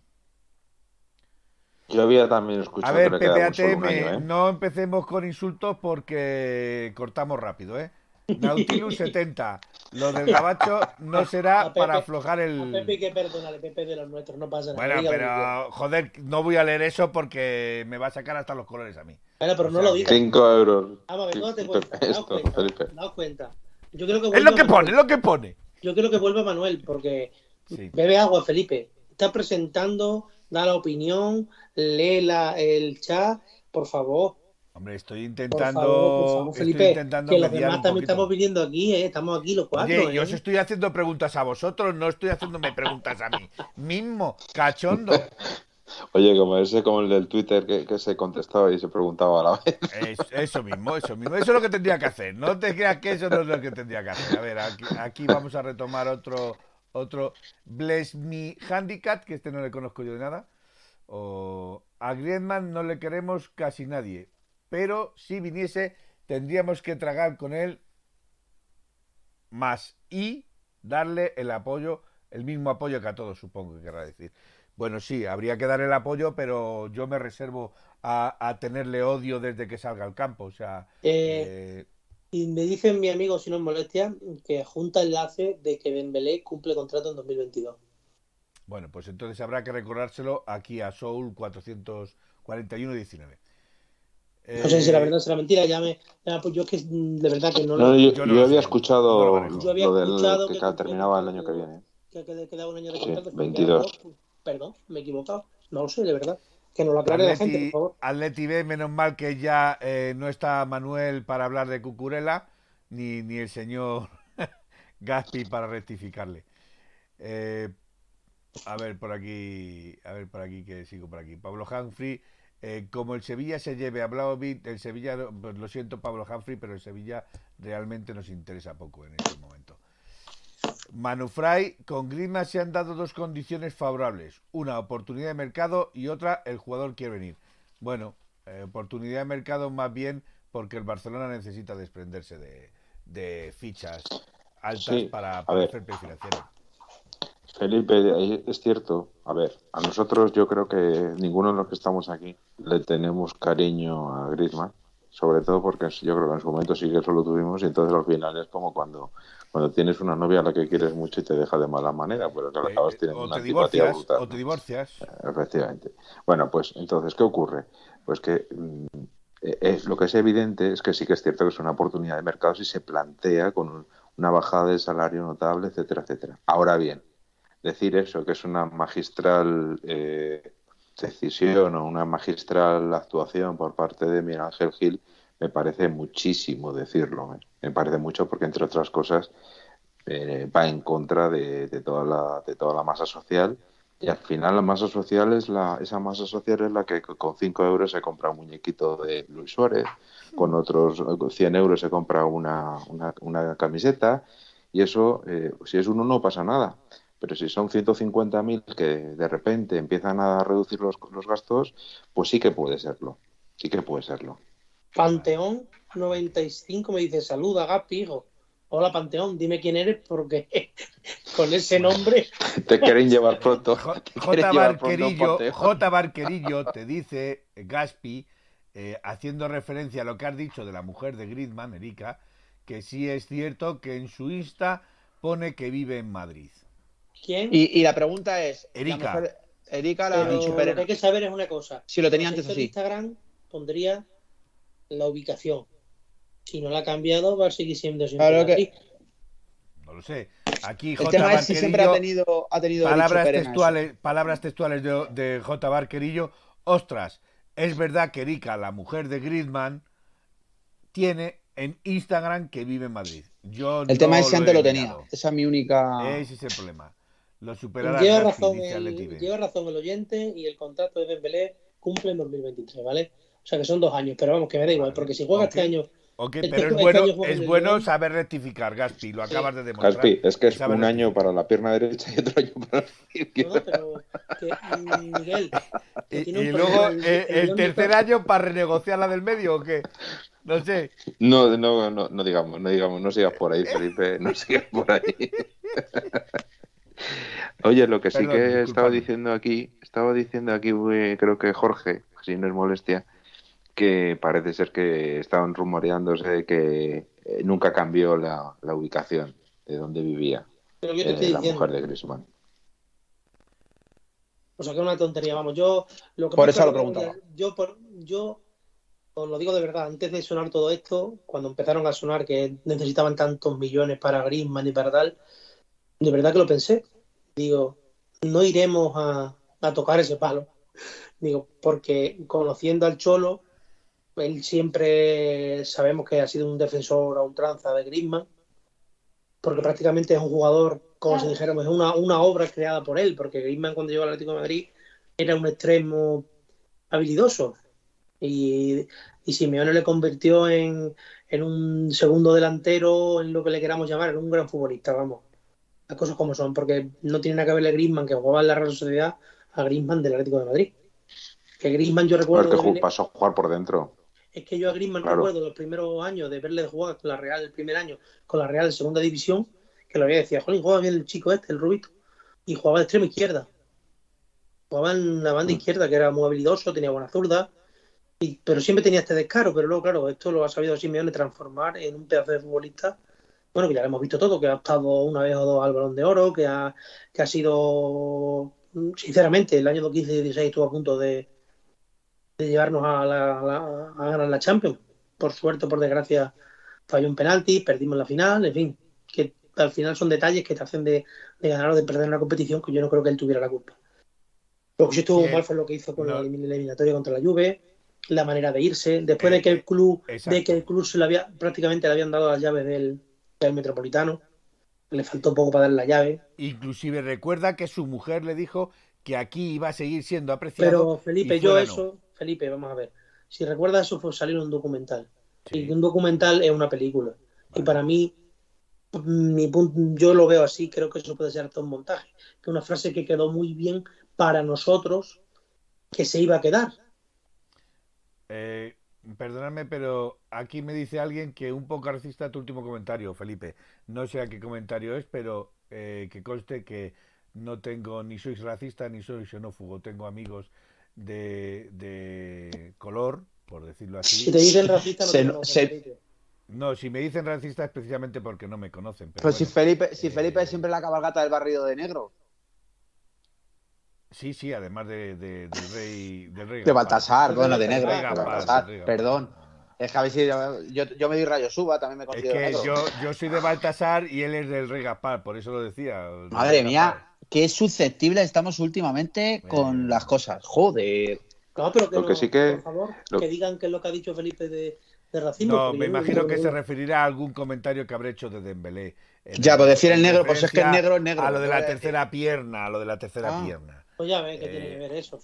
Yo había también escuchado A ver, PPAT, ¿eh? no empecemos con insultos porque cortamos rápido, ¿eh? Nautilus 70. Lo del gabacho no será para aflojar el. A Pepe que perdonale, Pepe de los nuestros, no pasa nada. Bueno, pero joder, no voy a leer eso porque me va a sacar hasta los colores a mí. Bueno, pero no lo digas. 5 euros. Ah, ver, no te cuenta. Esto, cuenta, Felipe. Daos cuenta. Yo creo que es lo que pone, es lo que pone. Yo creo que vuelve Manuel, porque bebe agua, Felipe. Está presentando, da la opinión, lee la, el chat, por favor. Hombre, estoy intentando. Felipe, que los demás también estamos viniendo aquí, ¿eh? estamos aquí los cuatro. Oye, yo os ¿eh? estoy haciendo preguntas a vosotros, no estoy haciéndome preguntas a mí mismo, cachondo. Oye, como ese, como el del Twitter que, se contestaba y se preguntaba a la vez. eso mismo, eso mismo. Eso es lo que tendría que hacer. No te creas que eso no es lo que tendría que hacer. A ver, aquí, vamos a retomar otro, otro Bless Me Handicap, que este no le conozco yo de nada. O a Griezmann no le queremos casi nadie pero si viniese tendríamos que tragar con él más y darle el apoyo, el mismo apoyo que a todos, supongo que querrá decir. Bueno, sí, habría que dar el apoyo, pero yo me reservo a, tenerle odio desde que salga al campo. O sea. Eh, eh, y me dicen mi amigo, si no es molestia, que junta enlace de que Dembélé cumple contrato en 2022. Bueno, pues entonces habrá que recordárselo aquí a Soul 441-19. No sé si la verdad o la mentira, ya me. pues yo que de verdad que no, lo. Yo, yo, había escuchado lo, del que, terminaba el año que viene. Que quedaba un año de contrato. Sí, 22. Perdón, me he equivocado. No lo sé, de verdad. Que nos lo aclare la gente, por favor. Atleti B, menos mal que ya eh, no está Manuel para hablar de Cucurela, ni, ni el señor Gaspi para rectificarle. Eh, a ver por aquí, a ver por aquí que sigo por aquí. Pablo Humphrey eh, como el Sevilla se lleve a Blaovic, el Sevilla, pues lo siento Pablo Humphrey, pero el Sevilla realmente nos interesa poco en este momento. Manu Fray, con Griezmann se han dado dos condiciones favorables, una oportunidad de mercado y otra el jugador quiere venir. Bueno, eh, oportunidad de mercado más bien porque el Barcelona necesita desprenderse de, fichas altas para, para hacer financiero. Felipe, es cierto. A ver, a nosotros yo creo que ninguno de los que estamos aquí le tenemos cariño a Griezmann, sobre todo porque yo creo que en su momento sí que eso lo tuvimos y entonces al final es como cuando, cuando tienes una novia a la que quieres mucho y te deja de mala manera, pero que acabas eh, teniendo una brutal. O te divorcias. Eh, efectivamente. Bueno, pues entonces, ¿qué ocurre? Pues que mm, eh, es, lo que es evidente es que sí que es cierto que es una oportunidad de mercado si se plantea con una bajada de salario notable, etcétera, etcétera. Ahora bien, decir eso, que es una magistral eh, decisión o una magistral actuación por parte de Miguel Ángel Gil, me parece muchísimo decirlo. ¿eh? Me parece mucho porque, entre otras cosas, eh, va en contra de, toda la, de toda la masa social. Y al final la masa social es la, esa masa social es la que con 5 euros se compra un muñequito de Luis Suárez, con otros 100 euros se compra una, una, una camiseta, y eso, si es uno, no pasa nada pero si son 150.000 que de repente empiezan a reducir los, los gastos, pues sí que puede serlo. Sí que puede serlo. Panteón 95 me dice, saluda, Gapi, hijo. Hola, Panteón, dime quién eres porque con ese nombre... te quieren llevar pronto. J. Barquerillo, J. Barquerillo te dice, Gaspi, eh, haciendo referencia a lo que has dicho de la mujer de Griezmann, Erika, que sí es cierto que en su Insta pone que vive en Madrid. ¿Quién? Y, la pregunta es... Erika. Erika la Lo que hay que saber es una cosa. Si lo tenía antes así. Instagram pondría la ubicación. Si no la ha cambiado, va a seguir siendo siempre No lo sé. Aquí J. tema siempre ha tenido, ha tenido palabras textuales, palabras textuales de, de, J. Barquerillo. Ostras, es verdad que Erika, la mujer de Griezmann, tiene en Instagram que vive en Madrid. Yo el tema es si antes lo tenía. Esa es mi única. Ese es el problema. Lo superará. Lleva razón, el, lleva razón el oyente y el contrato de Dembélé cumple en 2023, ¿vale? O sea que son dos años, pero vamos, que me da igual, porque si juega este año. Ok, este pero es bueno, es bueno saber rectificar, Gaspi, lo acabas de demostrar. Gaspi, es que es un año para la pierna derecha y otro año para la izquierda. No, pero que, Miguel. y, luego el, el tercer año para renegociar la del medio o qué? No sé. No, no, no, no digamos, no digamos, no sigas por ahí, Felipe, no sigas por ahí. Oye, lo que sí que estaba diciendo aquí, estaba diciendo aquí, creo que Jorge, si no es molestia, que parece ser que estaban rumoreándose de que eh, nunca cambió la, ubicación de donde vivía eh, la mujer de Griezmann. O sea, que es una tontería, vamos. Yo lo que por eso lo preguntaba. Yo, por, yo os lo digo de verdad, antes de sonar todo esto, cuando empezaron a sonar que necesitaban tantos millones para Griezmann y para tal, de verdad que lo pensé. Digo, no iremos a, tocar ese palo. Digo, porque conociendo al Cholo, él siempre sabemos que ha sido un defensor a ultranza de Griezmann, porque prácticamente es un jugador, como si dijéramos, es una, una obra creada por él, porque Griezmann cuando llegó al Atlético de Madrid era un extremo habilidoso. Y, y Simeone le convirtió en, en un segundo delantero, en lo que le queramos llamar, en un gran futbolista, vamos las cosas como son, porque no tiene nada que verle Griezmann, que jugaba en la Real Sociedad, a Griezmann del Atlético de Madrid. Que Griezmann yo recuerdo... que pasó a jugar por dentro. Es que yo a Griezmann recuerdo los primeros años de verle jugar con la Real, el primer año, con la Real de segunda división, que lo había decía, joder, juega bien el chico este, el rubito, y jugaba de extrema izquierda. Jugaba en la banda mm. izquierda, que era muy habilidoso, tenía buena zurda, y, pero siempre tenía este descaro, pero luego, claro, esto lo ha sabido Simeone transformar en un pedazo de futbolista bueno, que ya lo hemos visto todo, que ha estado una vez o dos al balón de oro, que ha, que ha sido, sinceramente, el año 2015-16 estuvo a punto de, llevarnos a, la, a, ganar la Champions. Por suerte, por desgracia, falló un penalti, perdimos la final, en fin, que al final son detalles que te hacen de, ganar o de perder una competición que yo no creo que él tuviera la culpa. Lo que sí estuvo mal fue lo que hizo con la eliminatoria contra la Juve, la manera de irse, después de que el club, de que el club se le había, prácticamente le habían dado las llaves del, el Metropolitano. Le faltó poco para dar la llave. Inclusive recuerda que su mujer le dijo que aquí iba a seguir siendo apreciado. Pero Felipe, yo eso, Felipe, vamos a ver. Si recuerdas eso fue salir un documental. Y un documental es una película. Y para mí, mi yo lo veo así, creo que eso puede ser todo un montaje. Que una frase que quedó muy bien para nosotros, que se iba a quedar. Eh, Perdóname, pero aquí me dice alguien que un poco racista tu último comentario, Felipe. No sé a qué comentario es, pero eh, que conste que no tengo ni soy racista ni soy xenófobo. Tengo amigos de, de color, por decirlo así. Si te dicen racista, no, no, si me dicen racista es precisamente porque no me conocen. Pero, si Felipe, si Felipe es eh, siempre la cabalgata del barrio de negro. Sí, sí, además de, del rey. Del rey de Baltasar, bueno, de negro. perdón. Es que a ver si yo, yo me doy rayo suba, también me considero. Es que yo, yo, soy de Baltasar y él es del rey Gaspar, por eso lo decía. Madre mía, qué susceptible estamos últimamente con las cosas. Joder. No, pero que, que sí que... por favor, que digan qué es lo que ha dicho Felipe de, de racismo. No, me imagino que se referirá a algún comentario que habré hecho de Dembélé. Ya, pues decir el negro, pues es que el negro es negro. A lo de la tercera pierna, a lo de la tercera ah. pierna. Pues ya ve que tiene que ver eso.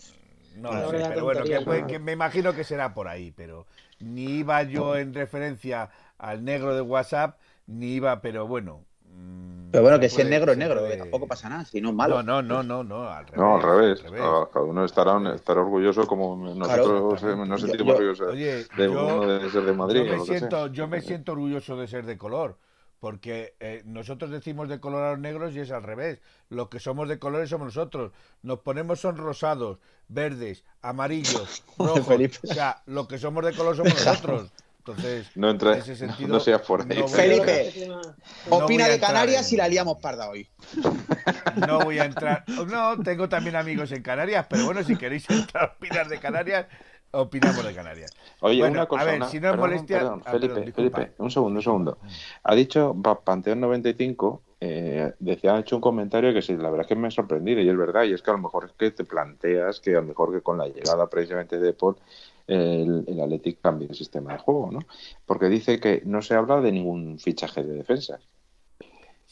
No, sé, pero bueno, que, me imagino que será por ahí, pero ni iba yo en referencia al negro de WhatsApp, ni iba, pero bueno. Mm, pero bueno, que si es negro es negro, que tampoco pasa nada, si no es malo. No, no, no, no, al revés. No, al revés. Cada uno estará, estará orgulloso como nosotros eh, nos sentimos orgullosos de uno de ser de Madrid. Yo me, siento, yo me siento orgulloso de ser de color porque eh, nosotros decimos de color a los negros y es al revés. Los que somos de colores somos nosotros. Nos ponemos son rosados, verdes, amarillos, rojos. o sea, los que somos de color somos nosotros. Entonces, no en ese sentido, no seas por Felipe, opina de Canarias y la liamos parda hoy. No voy a entrar. No, tengo también amigos en Canarias, pero bueno, si queréis entrar a opinar de Canarias, opinamos de Canarias. Oye, una cosa. A ver, si no es molestia. Ah, Felipe, Felipe, un segundo, un segundo. Mm. Ha dicho Panteón 95, eh, decía, ha hecho un comentario que sí, la verdad es que me ha sorprendido y es verdad, y es que a lo mejor es que te planteas que a lo mejor que con la llegada precisamente de Paul el, el Athletic cambie el sistema de juego, ¿no? Porque dice que no se habla de ningún fichaje de defensa.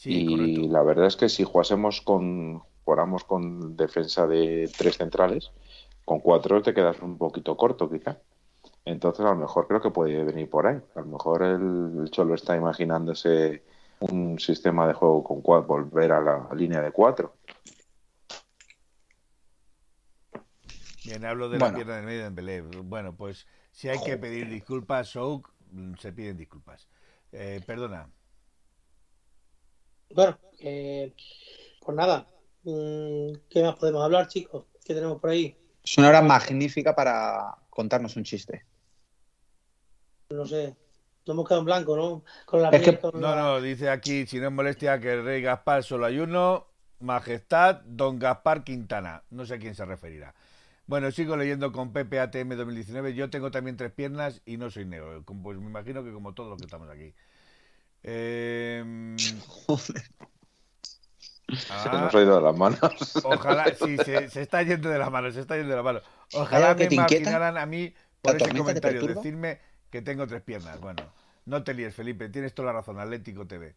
y la verdad es que si jugásemos con jugáramos con defensa de tres centrales, con cuatro te quedas un poquito corto, quizá. Entonces, a lo mejor creo que puede venir por ahí. A lo mejor el, Cholo está imaginándose un sistema de juego con cuatro, volver a la línea de cuatro. Bien, hablo de la pierna del medio en Belé. Bueno, pues si hay que pedir disculpas, Souk, se piden disculpas. Eh, perdona. Bueno, eh, pues nada, Mm, ¿Qué más podemos hablar, chicos? ¿Qué tenemos por ahí? Es una hora magnífica para contarnos un chiste. No sé. No hemos quedado en blanco, ¿no? Con la No, no, dice aquí, si no es molestia, que el rey Gaspar solo hay uno, Majestad Don Gaspar Quintana. No sé a quién se referirá. Bueno, sigo leyendo con PPATM 2019. Yo tengo también tres piernas y no soy negro. Pues me imagino que como todos los que estamos aquí. Eh... se nos ha ido de las manos. Ojalá, sí, se, está yendo de las manos, se está yendo de las manos. Ojalá me imaginaran a mí por ese comentario, decirme que tengo tres piernas. Bueno, no te líes, Felipe, tienes toda la razón. Atlético TV.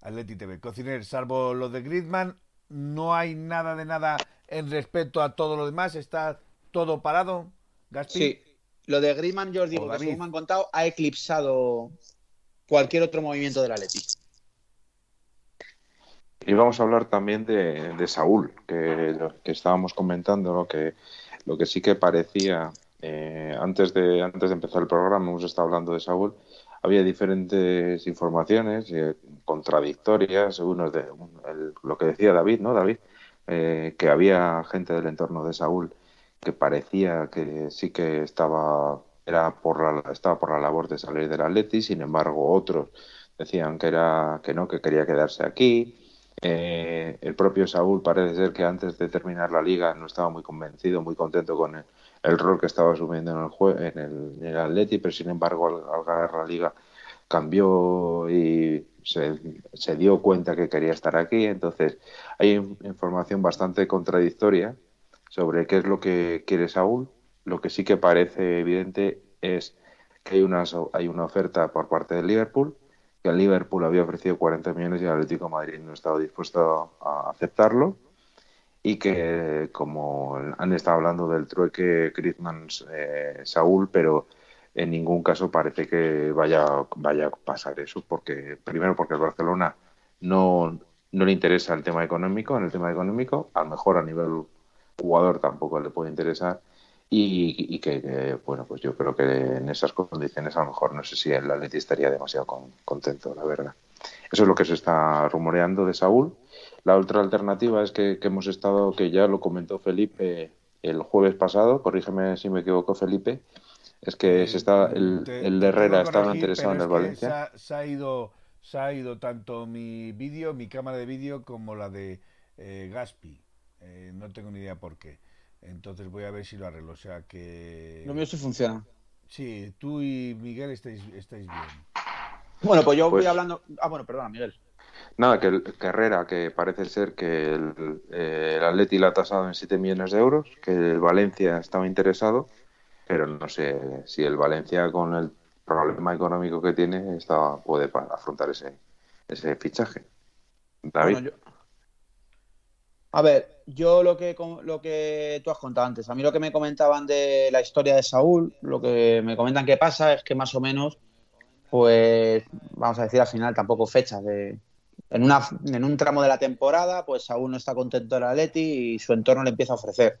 Atleti TV. Cociner, salvo lo de Griezmann, no hay nada de nada en respecto a todo lo demás. Está todo parado. Gaspi. Sí, lo de Griezmann, yo os digo que según me han contado, ha eclipsado cualquier otro movimiento del Atleti. Y vamos a hablar también de, Saúl, que, que, estábamos comentando, que, lo que sí que parecía eh, antes, de, antes de empezar el programa, hemos estado hablando de Saúl, había diferentes informaciones eh, contradictorias, uno de lo que decía David, ¿no? David, eh, que había gente del entorno de Saúl que parecía que sí que estaba era por la, estaba por la labor de salir del Atleti, sin embargo otros decían que era que no, que quería quedarse aquí. El propio Saúl parece ser que antes de terminar la liga no estaba muy convencido, muy contento con el, rol que estaba asumiendo en el, el, en el Atleti, pero sin embargo al, ganar la liga cambió y se, se, dio cuenta que quería estar aquí. Entonces hay información bastante contradictoria sobre qué es lo que quiere Saúl. Lo que sí que parece evidente es que hay una, hay una oferta por parte del Liverpool, que el Liverpool había ofrecido 40 millones y el Atlético de Madrid no estaba dispuesto a aceptarlo. Y que como han estado hablando del trueque Griezmann eh, Saúl, pero en ningún caso parece que vaya, vaya a pasar eso, porque primero porque el Barcelona no, no le interesa el tema económico, en el tema económico, a lo mejor a nivel jugador tampoco le puede interesar, y, que, bueno, pues yo creo que en esas condiciones a lo mejor no sé si el Atleti estaría demasiado contento, la verdad. Eso es lo que se está rumoreando de Saúl la otra alternativa es que, hemos estado, que ya lo comentó Felipe el jueves pasado, corrígeme si me equivoco Felipe, es que se está el, el de Herrera estaba interesado en el Valencia. Se ha, ido, se ha ido tanto mi vídeo, mi cámara de vídeo, como la de eh, Gaspi. Eh, no tengo ni idea por qué. Entonces voy a ver si lo arreglo. O sea que. Lo mío sí funciona. Sí, tú y Miguel estáis, estáis bien. Bueno, pues yo voy pues hablando. Ah, bueno, perdona, Miguel. Nada, que, el, Herrera, que parece ser que el, eh, el Atleti la ha tasado en 7 millones de euros, que el Valencia estaba interesado, pero no sé si el Valencia con el problema económico que tiene está, puede afrontar ese, ese fichaje. David. A ver, yo lo que, lo que tú has contado antes, a mí lo que me comentaban de la historia de Saúl, lo que me comentan que pasa es que más o menos, pues, vamos a decir al final, tampoco fechas de, en, una, en un tramo de la temporada, pues aún no está contento el Atleti y su entorno le empieza a ofrecer.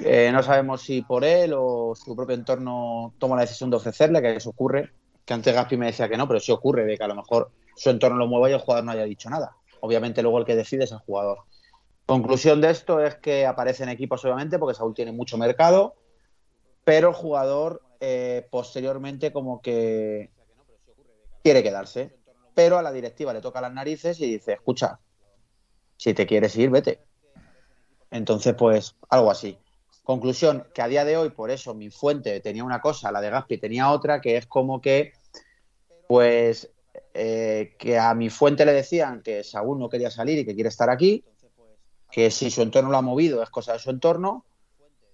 Eh, no sabemos si por él o su propio entorno toma la decisión de ofrecerle, que eso ocurre. Que antes Gaspi me decía que no, pero sí ocurre, de que a lo mejor su entorno lo mueva y el jugador no haya dicho nada. Obviamente luego el que decide es el jugador. Conclusión de esto es que aparecen equipos obviamente porque Saúl tiene mucho mercado, pero el jugador eh, posteriormente como que quiere quedarse pero a la directiva le toca las narices y dice, escucha, si te quieres ir, vete. Entonces, pues algo así. Conclusión, que a día de hoy, por eso mi fuente tenía una cosa, la de Gaspi tenía otra, que es como que, pues, eh, que a mi fuente le decían que Saúl no quería salir y que quiere estar aquí, que si su entorno lo ha movido es cosa de su entorno,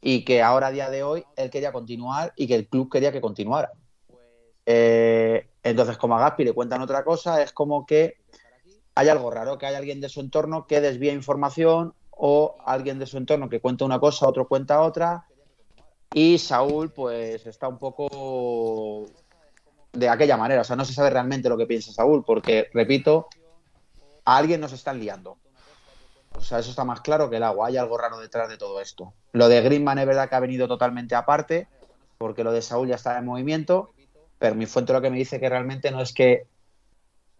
y que ahora a día de hoy él quería continuar y que el club quería que continuara. Eh, entonces, como a Gaspi le cuentan otra cosa, es como que hay algo raro, que hay alguien de su entorno que desvía información o alguien de su entorno que cuenta una cosa, otro cuenta otra. Y Saúl, pues, está un poco de aquella manera. O sea, no se sabe realmente lo que piensa Saúl, porque, repito, a alguien nos están liando. O sea, eso está más claro que el agua. Hay algo raro detrás de todo esto. Lo de Greenman es verdad que ha venido totalmente aparte, porque lo de Saúl ya está en movimiento pero mi fuente lo que me dice que realmente no es que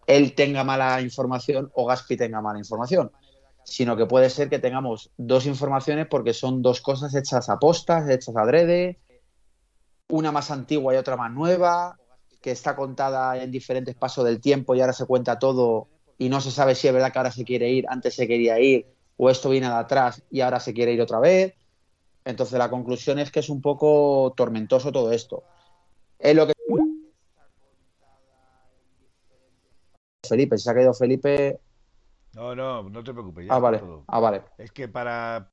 él tenga mala información o Gaspi tenga mala información, sino que puede ser que tengamos dos informaciones porque son dos cosas hechas a postas, hechas adrede, una más antigua y otra más nueva, que está contada en diferentes pasos del tiempo y ahora se cuenta todo y no se sabe si es verdad que ahora se quiere ir, antes se quería ir, o esto viene de atrás y ahora se quiere ir otra vez. Entonces la conclusión es que es un poco tormentoso todo esto. Es lo que Felipe, si se ha caído Felipe. No, no, no te preocupes. ah, vale. Ah, vale. Es que para,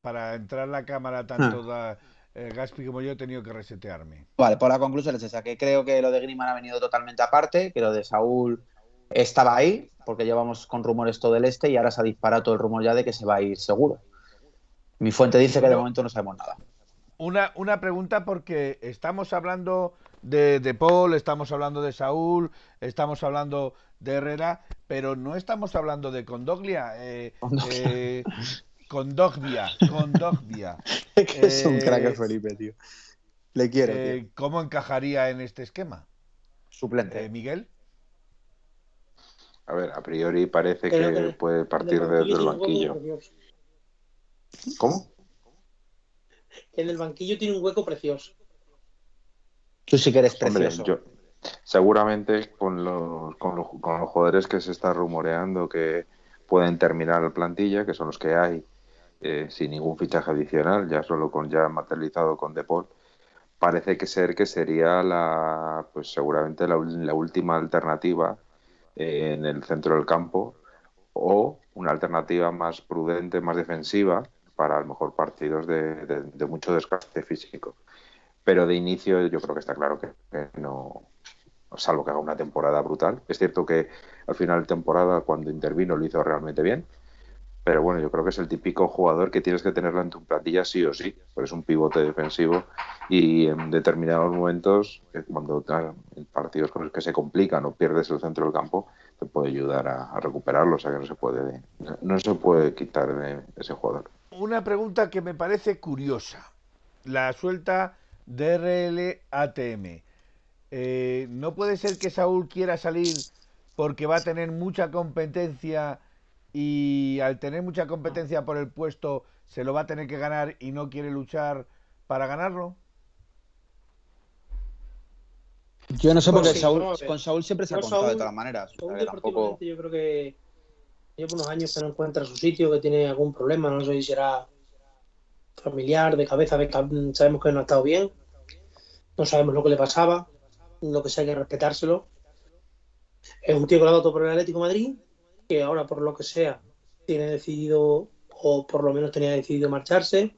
para entrar la cámara tanto ah. Eh, Gaspi como yo he tenido que resetearme. Vale, por la conclusión es esa, que creo que lo de Griezmann ha venido totalmente aparte, que lo de Saúl estaba ahí, porque llevamos con rumores todo el este y ahora se ha disparado todo el rumor ya de que se va a ir seguro. Mi fuente dice que de momento no sabemos nada. Una, una pregunta porque estamos hablando de, de, Paul, estamos hablando de Saúl, estamos hablando de Herrera, pero no estamos hablando de Condoglia. Eh, eh, Condogbia, Condogbia. que es un crack eh, Felipe, tío. Le quiero. Eh, ¿Cómo encajaría en este esquema? Suplente. Eh, Miguel. A ver, a priori parece que puede partir desde el banquillo. ¿Cómo? En el banquillo tiene un hueco precioso. Tú sí que eres precioso. yo, seguramente con los, con, los, con los jugadores que se está rumoreando que pueden terminar la plantilla, que son los que hay, eh, sin ningún fichaje adicional, ya solo con ya materializado con Depol, parece que ser que sería la, pues seguramente la, última alternativa en el centro del campo o una alternativa más prudente, más defensiva para a lo mejor partidos de, mucho desgaste físico. Pero de inicio yo creo que está claro que, no, salvo que haga una temporada brutal. Es cierto que al final de temporada, cuando intervino, lo hizo realmente bien, pero bueno, yo creo que es el típico jugador que tienes que tenerlo en tu plantilla sí o sí, porque es un pivote defensivo y en determinados momentos, eh, cuando en partidos con los que se complican o pierdes el centro del campo, te puede ayudar a, recuperarlo, o sea que no se puede, no se puede quitar de ese jugador. Una pregunta que me parece curiosa, la suelta de RLATM. Eh, ¿No puede ser que Saúl quiera salir porque va a tener mucha competencia y al tener mucha competencia por el puesto se lo va a tener que ganar y no quiere luchar para ganarlo? Yo no sé porque con Saúl siempre se ha contado de todas maneras. Yo creo que lleva unos años que no encuentra su sitio, que tiene algún problema, no sé si será familiar, de cabeza, sabemos que no ha estado bien, no sabemos lo que le pasaba, lo que sea hay que respetárselo. Es un tío que lo ha dado por el Atlético Madrid, que ahora por lo que sea tiene decidido, o por lo menos tenía decidido marcharse.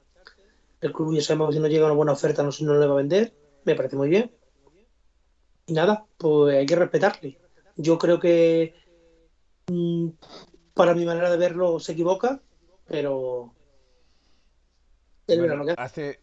El club ya sabemos que si no llega una buena oferta no, no le va a vender. Me parece muy bien. Y nada, pues hay que respetarle. Yo creo que mm, para mi manera de verlo se equivoca, pero hace,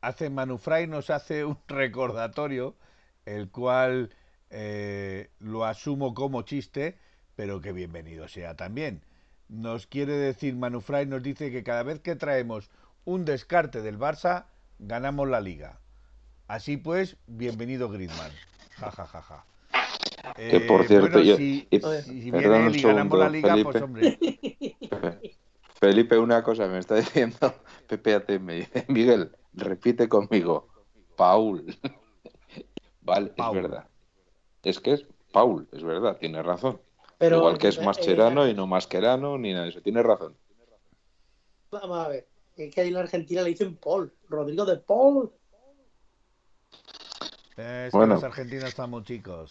hace Manufray nos hace un recordatorio, el cual eh, lo asumo como chiste, pero que bienvenido sea también. Nos quiere decir Manufray, nos dice que cada vez que traemos un descarte del Barça, ganamos la liga. Así pues, bienvenido Griezmann. Ja, ja, ja, ja. Que por eh, cierto, yo, si, viene él y ganamos la liga, pues hombre. Felipe, una cosa me está diciendo Pepe dice, Miguel, repite conmigo, Paul. vale, es verdad. Es que es Paul, es verdad, tiene razón. Igual que es Mascherano y no Mascherano ni nada de eso. Tiene razón. Vamos a ver. Es que ahí en la Argentina le dicen Paul. Rodrigo de Paul. Es bueno. los argentinos estamos chicos.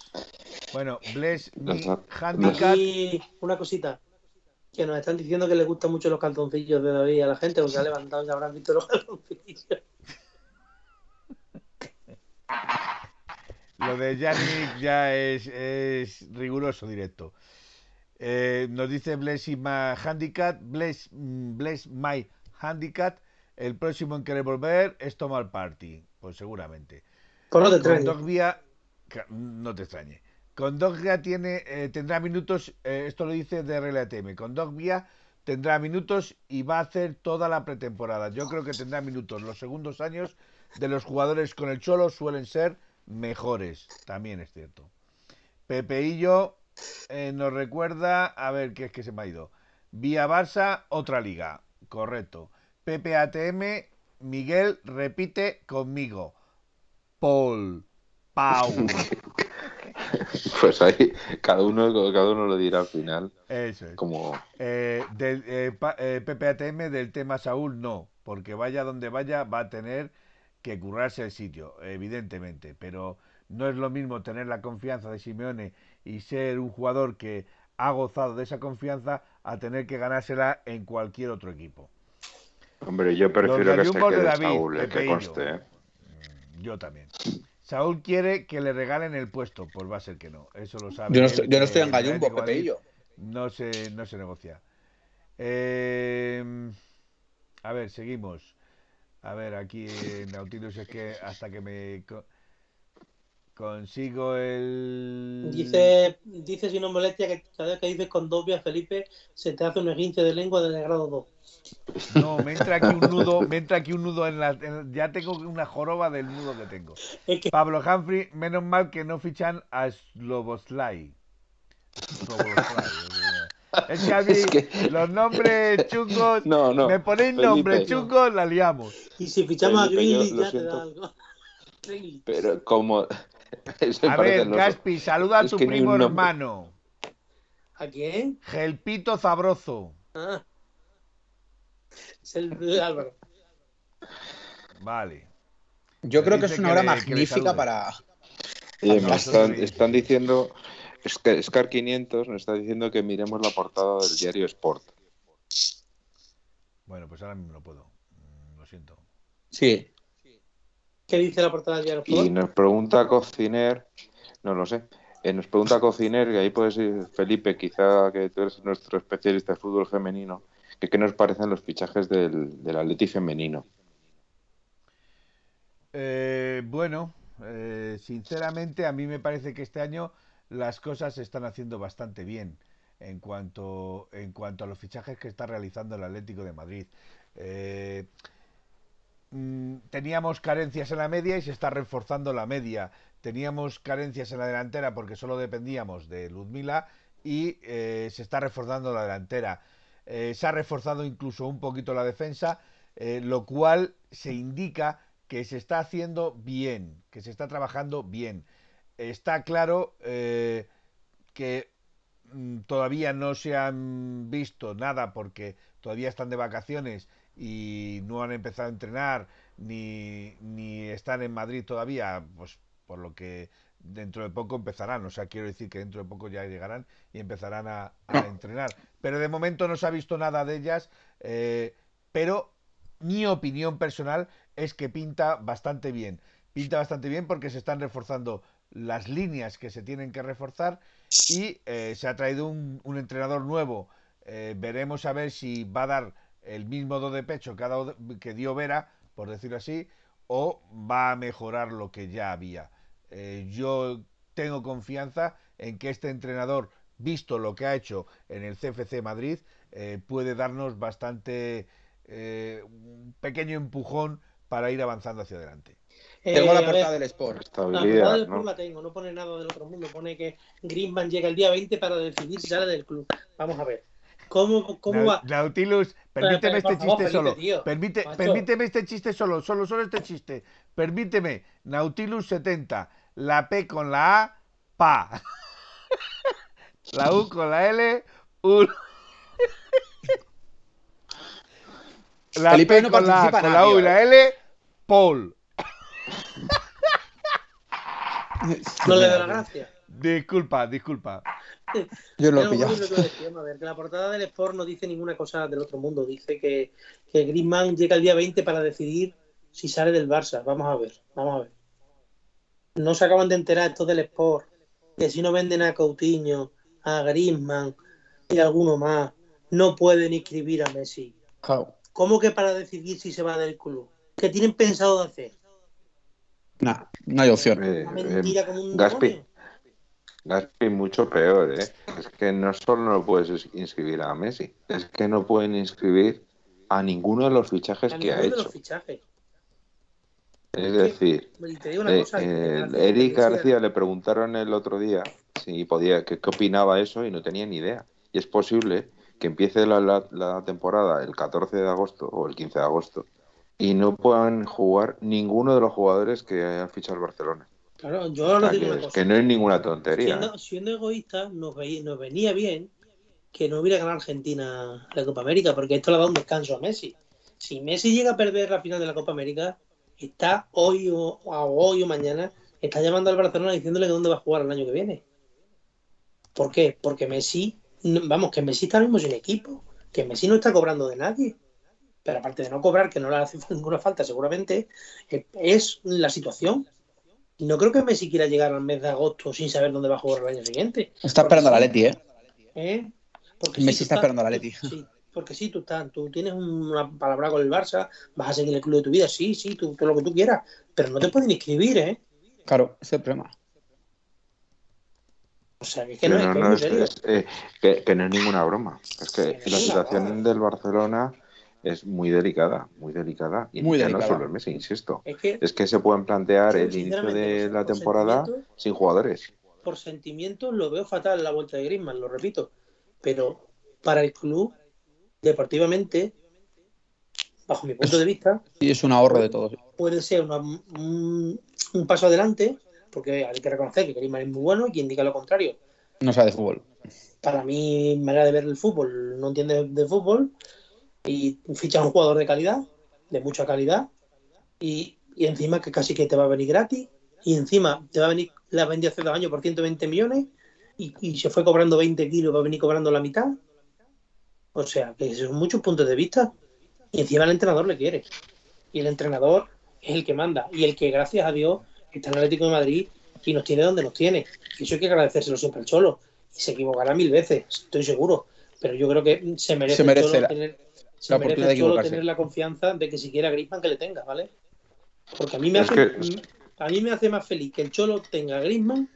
Bueno, Bless Handicap. Y una cosita. Que nos están diciendo que les gustan mucho los calzoncillos de David a la gente, porque ha levantado y habrán visto los calzoncillos. Lo de Yannick ya es, es riguroso directo. Eh, nos dice Bless My Handicap, Bless, mm, Bless My Handicap, el próximo en querer volver es Tomar Party, pues seguramente. Pues no te extrañe. Con no te extrañe. Con Dogbia tiene, eh, tendrá minutos, eh, esto lo dice de RLATM, con Dogbia tendrá minutos y va a hacer toda la pretemporada. Yo creo que tendrá minutos. Los segundos años de los jugadores con el Cholo suelen ser mejores, también es cierto. Pepeillo eh, nos recuerda, a ver, ¿qué es que se me ha ido? Vía Barça, otra liga. Correcto. PPATM, Miguel repite conmigo. Paul. Pau. Pues ahí cada uno, cada uno lo dirá al final. Eso es. Como... Eh, del, eh, eh, PPATM del tema Saúl no, porque vaya donde vaya va a tener que currarse el sitio, evidentemente, pero no es lo mismo tener la confianza de Simeone y ser un jugador que ha gozado de esa confianza a tener que ganársela en cualquier otro equipo. Hombre, yo prefiero que se quede Saúl, que conste. Mm, yo también. Saúl quiere que le regalen el puesto, pues va a ser que no. Eso lo sabe. Yo no estoy, yo no estoy en Gallumbo, Pepeillo. No se, no se negocia. Eh, a ver, seguimos. A ver, aquí en Nautilus es que hasta que me consigo el. Dice, dice si no molestia que cada vez que dices con dobia, Felipe, se te hace un esguince de lengua del grado 2. No, me entra aquí un nudo, me entra aquí un nudo en la. ya tengo una joroba del nudo que tengo. Pablo Humphrey, menos mal que no fichan a Sloboslai. Es que a mí los nombres chungos, no, no, me ponéis nombres chungos, la liamos. Y si fichamos a Greenlee ya te da algo. Pero como... a ver, Gaspi, saluda a tu primo hermano. ¿A quién? Gelpito Zabrozo. Ah. Es el Álvaro. Vale. Yo creo que es una hora magnífica para. están, están, diciendo. Scar 500 nos está diciendo que miremos la portada del diario Sport. Bueno, pues ahora mismo no puedo. Mm, lo siento. Sí. ¿Qué dice la portada del diario Sport? Y nos pregunta Cociner. No lo sé. Eh, nos pregunta Cociner, y ahí puedes ir, Felipe, quizá que tú eres nuestro especialista de fútbol femenino ¿Qué nos parecen los fichajes del, del Atleti femenino? Eh, bueno, eh, sinceramente a mí me parece que este año las cosas se están haciendo bastante bien en cuanto, en cuanto a los fichajes que está realizando el Atlético de Madrid. Eh, mm, teníamos carencias en la media y se está reforzando la media. Teníamos carencias en la delantera porque solo dependíamos de Ludmila y se está reforzando la delantera. Eh, se ha reforzado incluso un poquito la defensa, eh, lo cual se indica que se está haciendo bien, que se está trabajando bien. Está claro eh, que mm, todavía no se han visto nada porque todavía están de vacaciones y no han empezado a entrenar ni, ni están en Madrid todavía, pues por lo que dentro de poco empezarán, o sea, quiero decir que dentro de poco ya llegarán y empezarán a, entrenar. Pero de momento no se ha visto nada de ellas, eh, pero mi opinión personal es que pinta bastante bien. Pinta bastante bien porque se están reforzando las líneas que se tienen que reforzar y eh, se ha traído un, entrenador nuevo. Eh, veremos a ver si va a dar el mismo do de pecho que dio Vera, por decirlo así, o va a mejorar lo que ya había. Eh, yo tengo confianza en que este entrenador, visto lo que ha hecho en el CFC Madrid, puede darnos bastante un pequeño empujón para ir avanzando hacia adelante. Tengo la portada del Sport. La portada del Sport la tengo, no pone nada del otro mundo. Pone que Griezmann llega el día 20 para decidir si sale del club. Vamos a ver. ¿Cómo, cómo va? Nautilus, permíteme este chiste solo. permíteme este chiste solo, solo, solo este chiste. Permíteme, Nautilus 70, la P con la A, pa. La U con la L, U. La P con la, con la U y la L, Paul. No le da la gracia. Disculpa, disculpa. Yo lo he pillado. a ver, que la portada del Sport no dice ninguna cosa del otro mundo. Dice que, que Griezmann llega el día 20 para decidir si sale del Barça. Vamos a ver, vamos a ver. No se acaban de enterar estos del Sport que si no venden a Coutinho, a Griezmann y a alguno más, no pueden inscribir a Messi. ¿Cómo que para decidir si se va del club? ¿Qué tienen pensado de hacer? No, no hay opción. Eh, mentira como un Gaspi, Gaspi, mucho peor, ¿eh? Es que no solo no puedes inscribir a Messi, es que no pueden inscribir a ninguno de los fichajes que ha hecho. Es decir, eh, eh, Eric García le preguntaron el otro día si podía, qué opinaba eso y no tenía ni idea. Y es posible que empiece la, temporada el 14 de agosto o el 15 de agosto y no puedan jugar ninguno de los jugadores que hayan fichado el Barcelona. Claro, yo no digo que, que no es ninguna tontería. Siendo, siendo egoísta, nos, nos venía bien que no hubiera ganado Argentina la Copa América, porque esto le da un descanso a Messi. Si Messi llega a perder la final de la Copa América, está hoy o, hoy o mañana, está llamando al Barcelona diciéndole que dónde va a jugar el año que viene. ¿Por qué? Porque Messi, vamos, que Messi está mismo sin equipo, que Messi no está cobrando de nadie. Pero aparte de no cobrar, que no le hace ninguna falta seguramente, es la situación. Y no creo que Messi quiera llegar al mes de agosto sin saber dónde va a jugar el año siguiente. Está esperando la Leti, ¿eh? ¿Eh? Messi está esperando a la Leti. Sí, porque sí, tú, estás, tú tienes una palabra con el Barça, vas a seguir el club de tu vida, sí, sí, tú, todo lo que tú quieras, pero no te pueden inscribir, ¿eh? Claro, ese es el problema. O sea, que, no, no, es, eh, que, no es ninguna broma. Es que la situación del Barcelona es muy delicada, muy delicada. Y muy no solo el Messi, insisto. Es que, se pueden plantear el inicio de la temporada sin jugadores. Por sentimiento lo veo fatal la vuelta de Griezmann, lo repito pero para el club, deportivamente, bajo mi punto de vista, y es un ahorro de todos. Puede ser un, paso adelante, porque hay que reconocer que Griezmann es muy bueno y quien diga lo contrario. No sabe de fútbol. Para mí, manera de ver el fútbol, no entiende de fútbol y ficha a un jugador de calidad, de mucha calidad, y, encima que casi que te va a venir gratis, y encima te va a venir, la vendí hace dos años por 120 millones, y, se fue cobrando 20 kilos va a venir cobrando la mitad. O sea, que son muchos puntos de vista. Y encima el entrenador le quiere. Y el entrenador es el que manda. Y el que, gracias a Dios, está en el Atlético de Madrid y nos tiene donde nos tiene. Y eso hay que agradecérselo siempre al Cholo. Y se equivocará mil veces, estoy seguro. Pero yo creo que se merece, el Cholo tener, se merece el Cholo tener la confianza de que siquiera Griezmann que le tenga, ¿vale? Porque a mí me hace, a mí me hace más feliz que el Cholo tenga a Griezmann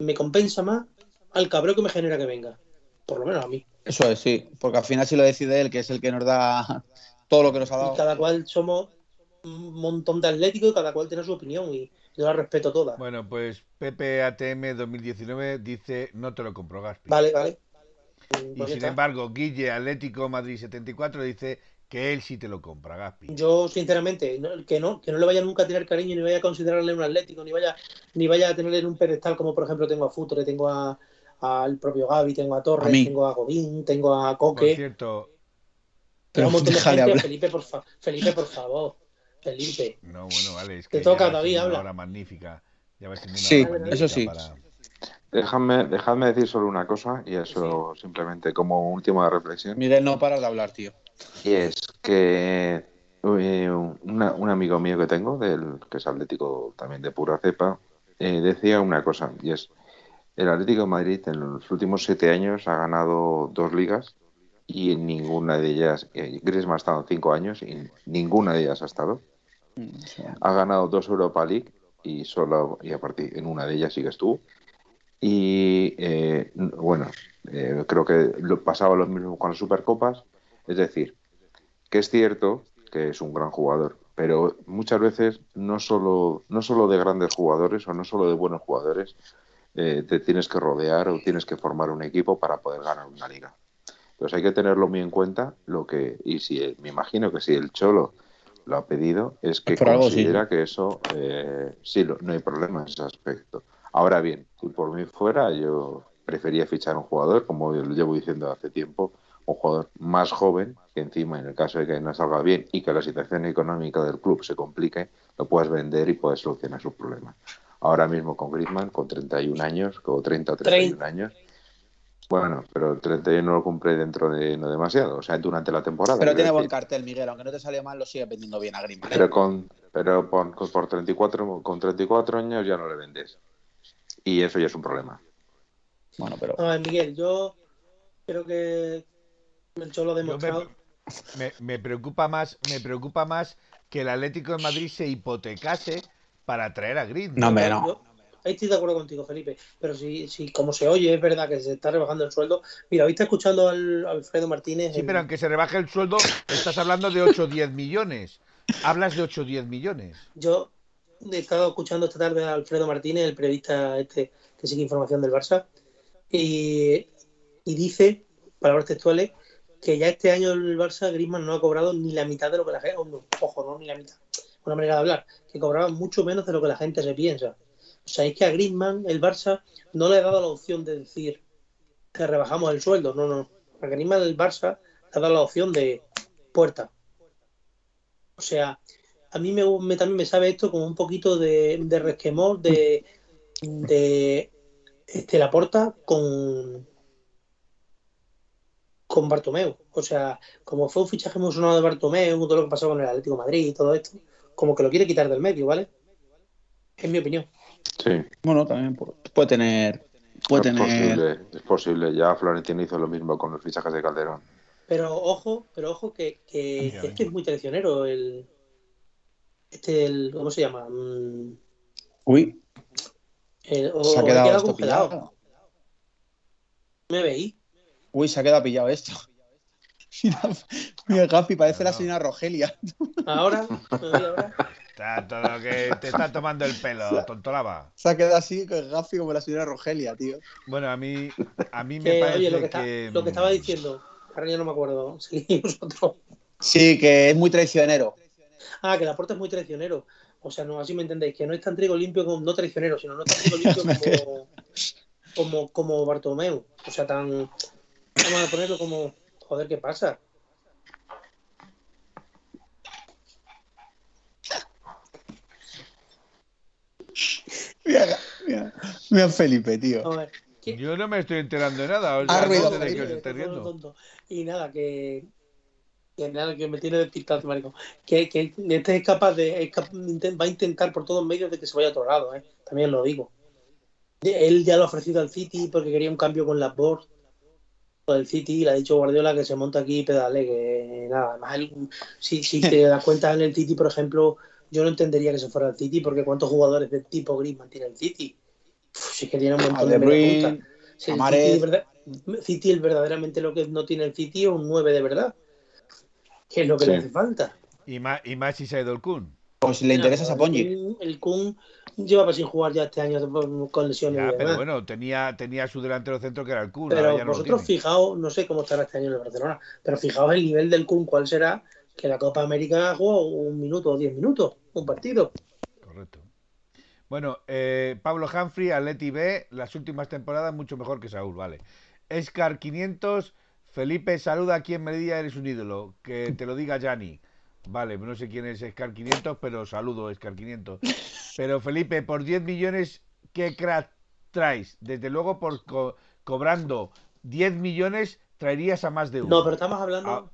me compensa más al cabrón que me genera que venga. Por lo menos a mí. Eso es, sí. Porque al final si lo decide él, que es el que nos da todo lo que nos ha dado. Y cada cual somos un montón de atléticos y cada cual tiene su opinión y yo la respeto toda. Bueno, pues PPATM 2019 dice no te lo compro, Gaspi. Vale, vale. Y pues sin embargo, Guille Atlético Madrid 74 dice que él sí te lo compra, Gaspi. Yo, sinceramente, que no, que no le vaya nunca a tener cariño, ni vaya a considerarle un atlético, ni vaya, ni vaya a tenerle en un pedestal, como por ejemplo tengo a Futre, tengo a al propio Gaby, tengo a Torres, tengo a Godín, tengo a Coque. Por cierto. Pero un montón de gente, Felipe, por Felipe, por favor. Felipe. No, bueno, vale. Es que Te toca, David, habla. Hora magnífica. Ya sí, eso sí. Déjame, dejadme decir solo una cosa, y eso simplemente como última reflexión. Miguel, no paras de hablar, tío. Y es que eh, un amigo mío que tengo, del, que es atlético también de pura cepa, eh, decía una cosa, y es, el Atlético de Madrid en los últimos siete años ha ganado dos ligas y en ninguna de ellas, eh, Griezmann ha estado cinco años y ninguna de ellas ha estado. Mm, ha ganado dos Europa League y solo, y a partir, en una de ellas sí que estuvo. Y bueno, creo que lo, pasaba lo mismo con las Supercopas es decir, que es cierto que es un gran jugador, pero muchas veces no solo, no solo de grandes jugadores o no solo de buenos jugadores eh, te tienes que rodear o tienes que formar un equipo para poder ganar una liga. Entonces hay que tenerlo muy en cuenta lo que y si me imagino que si el Cholo lo ha pedido es que considera que eso eh, sí no hay problema en ese aspecto. Ahora bien, si por mí fuera yo prefería fichar un jugador como lo llevo diciendo hace tiempo un jugador más joven, que encima en el caso de que no salga bien y que la situación económica del club se complique, lo puedes vender y puedes solucionar sus problemas. Ahora mismo con Griezmann, con 31 años, con 30 o 31 años, bueno, pero el 31 no lo cumple dentro de no demasiado, o sea, durante la temporada. Pero tiene buen cartel, Miguel, aunque no te salió mal, lo sigue vendiendo bien a Griezmann. ¿eh? Pero con pero por, por 34 con 34 años ya no le vendes. Y eso ya es un problema. Bueno, pero Miguel, yo creo que el Cholo demostrado. Me, me, preocupa más, me preocupa más que el Atlético de Madrid se hipotecase para traer a Grid. No, me no. ahí estoy de acuerdo contigo, Felipe. Pero si, si como se oye, es verdad que se está rebajando el sueldo. Mira, hoy está escuchando al Alfredo Martínez. Sí, pero aunque se rebaje el sueldo, estás hablando de 8 o 10 millones. Hablas de 8 o 10 millones. Yo he estado escuchando esta tarde a Alfredo Martínez, el periodista este que sigue información del Barça, y, dice palabras textuales, que ya este año el Barça Griezmann no ha cobrado ni la mitad de lo que la gente, ojo, no ni la mitad, una manera de hablar, que cobraba mucho menos de lo que la gente se piensa. O sea, es que a Griezmann el Barça no le ha dado la opción de decir que rebajamos el sueldo, no, no. A Griezmann el Barça le ha dado la opción de puerta. O sea, a mí me, también me sabe esto como un poquito de, de resquemor de, de este, la porta con con Bartomeu. O sea, como fue un fichaje muy sonado de Bartomeu, todo lo que pasó con el Atlético de Madrid y todo esto, como que lo quiere quitar del medio, ¿vale? Es mi opinión. Sí. Bueno, también puede tener. Puede es, tener... Posible, es posible. Ya Florentino hizo lo mismo con los fichajes de Calderón. Pero ojo, pero ojo que, que este es muy traicionero el. Este, el, ¿cómo se llama? Mm. Uy. El, o, se ha quedado, congelado. Me veí. Uy, se ha quedado pillado esto. Mira, mira Gafi, parece la señora Rogelia. Ahora, ahora. Está todo que te está tomando el pelo, tontolaba. Se ha quedado así con Gafi como la señora Rogelia, tío. Bueno, a mí, a mí me parece oye, lo que, que, lo que estaba diciendo, ahora ya no me acuerdo. Sí, vosotros. Sí, que es muy traicionero. Ah, que el aporte es muy traicionero. O sea, no, así me entendéis, que no es tan trigo limpio como, no traicionero, sino no tan trigo limpio como, como, como Bartomeu. O sea, tan. Vamos a ponerlo como. Joder, ¿qué pasa? Mira, mira, mira Felipe, tío. A ver, ¿qué? Yo no me estoy enterando de nada. O Ha sea, ruido, no sé de qué os Felipe, estáis todo riendo. tonto. Y nada, que. Que que me tiene despistado, marico. Que, que este es capaz de. es va a intentar por todos medios de que se vaya a otro lado, ¿eh? También lo digo. Él ya lo ha ofrecido al City porque quería un cambio con las boards del City y le ha dicho Guardiola que se monta aquí y pedale, que nada, además él, si, si te das cuenta en el City, por ejemplo, yo no entendería que se fuera al City porque cuántos jugadores de tipo Griezmann tiene el City. Uf, si es que tiene un montón De. Bruyne, Si el. City, es verdaderamente lo que no tiene el City es un 9 de verdad. Que es lo que Sí. le hace falta. Y más, y más si se ha ido el Kun. pues le interesa Pongi. Kun- El Kun llevaba sin jugar ya este año con lesiones. Ya, pero bueno, tenía, tenía su delantero centro que era el Kun. Pero ya no vosotros tiene. fijaos, no sé cómo estará este año en el Barcelona, pero fijaos el nivel del Kun, cuál será que la Copa América jugó un minuto o diez minutos, un partido. Correcto. Bueno, eh, Pablo Humphrey, Atleti B, las últimas temporadas mucho mejor que Saúl, vale. Escar 500, Felipe, saluda aquí en Medilla, eres un ídolo. Que te lo diga Yanni. Vale, no sé quién es Escar 500, pero saludo Escar 500. Pero Felipe, por 10 millones, ¿qué crack traes? Desde luego, por co- cobrando 10 millones, traerías a más de uno. No, pero estamos hablando. Ah.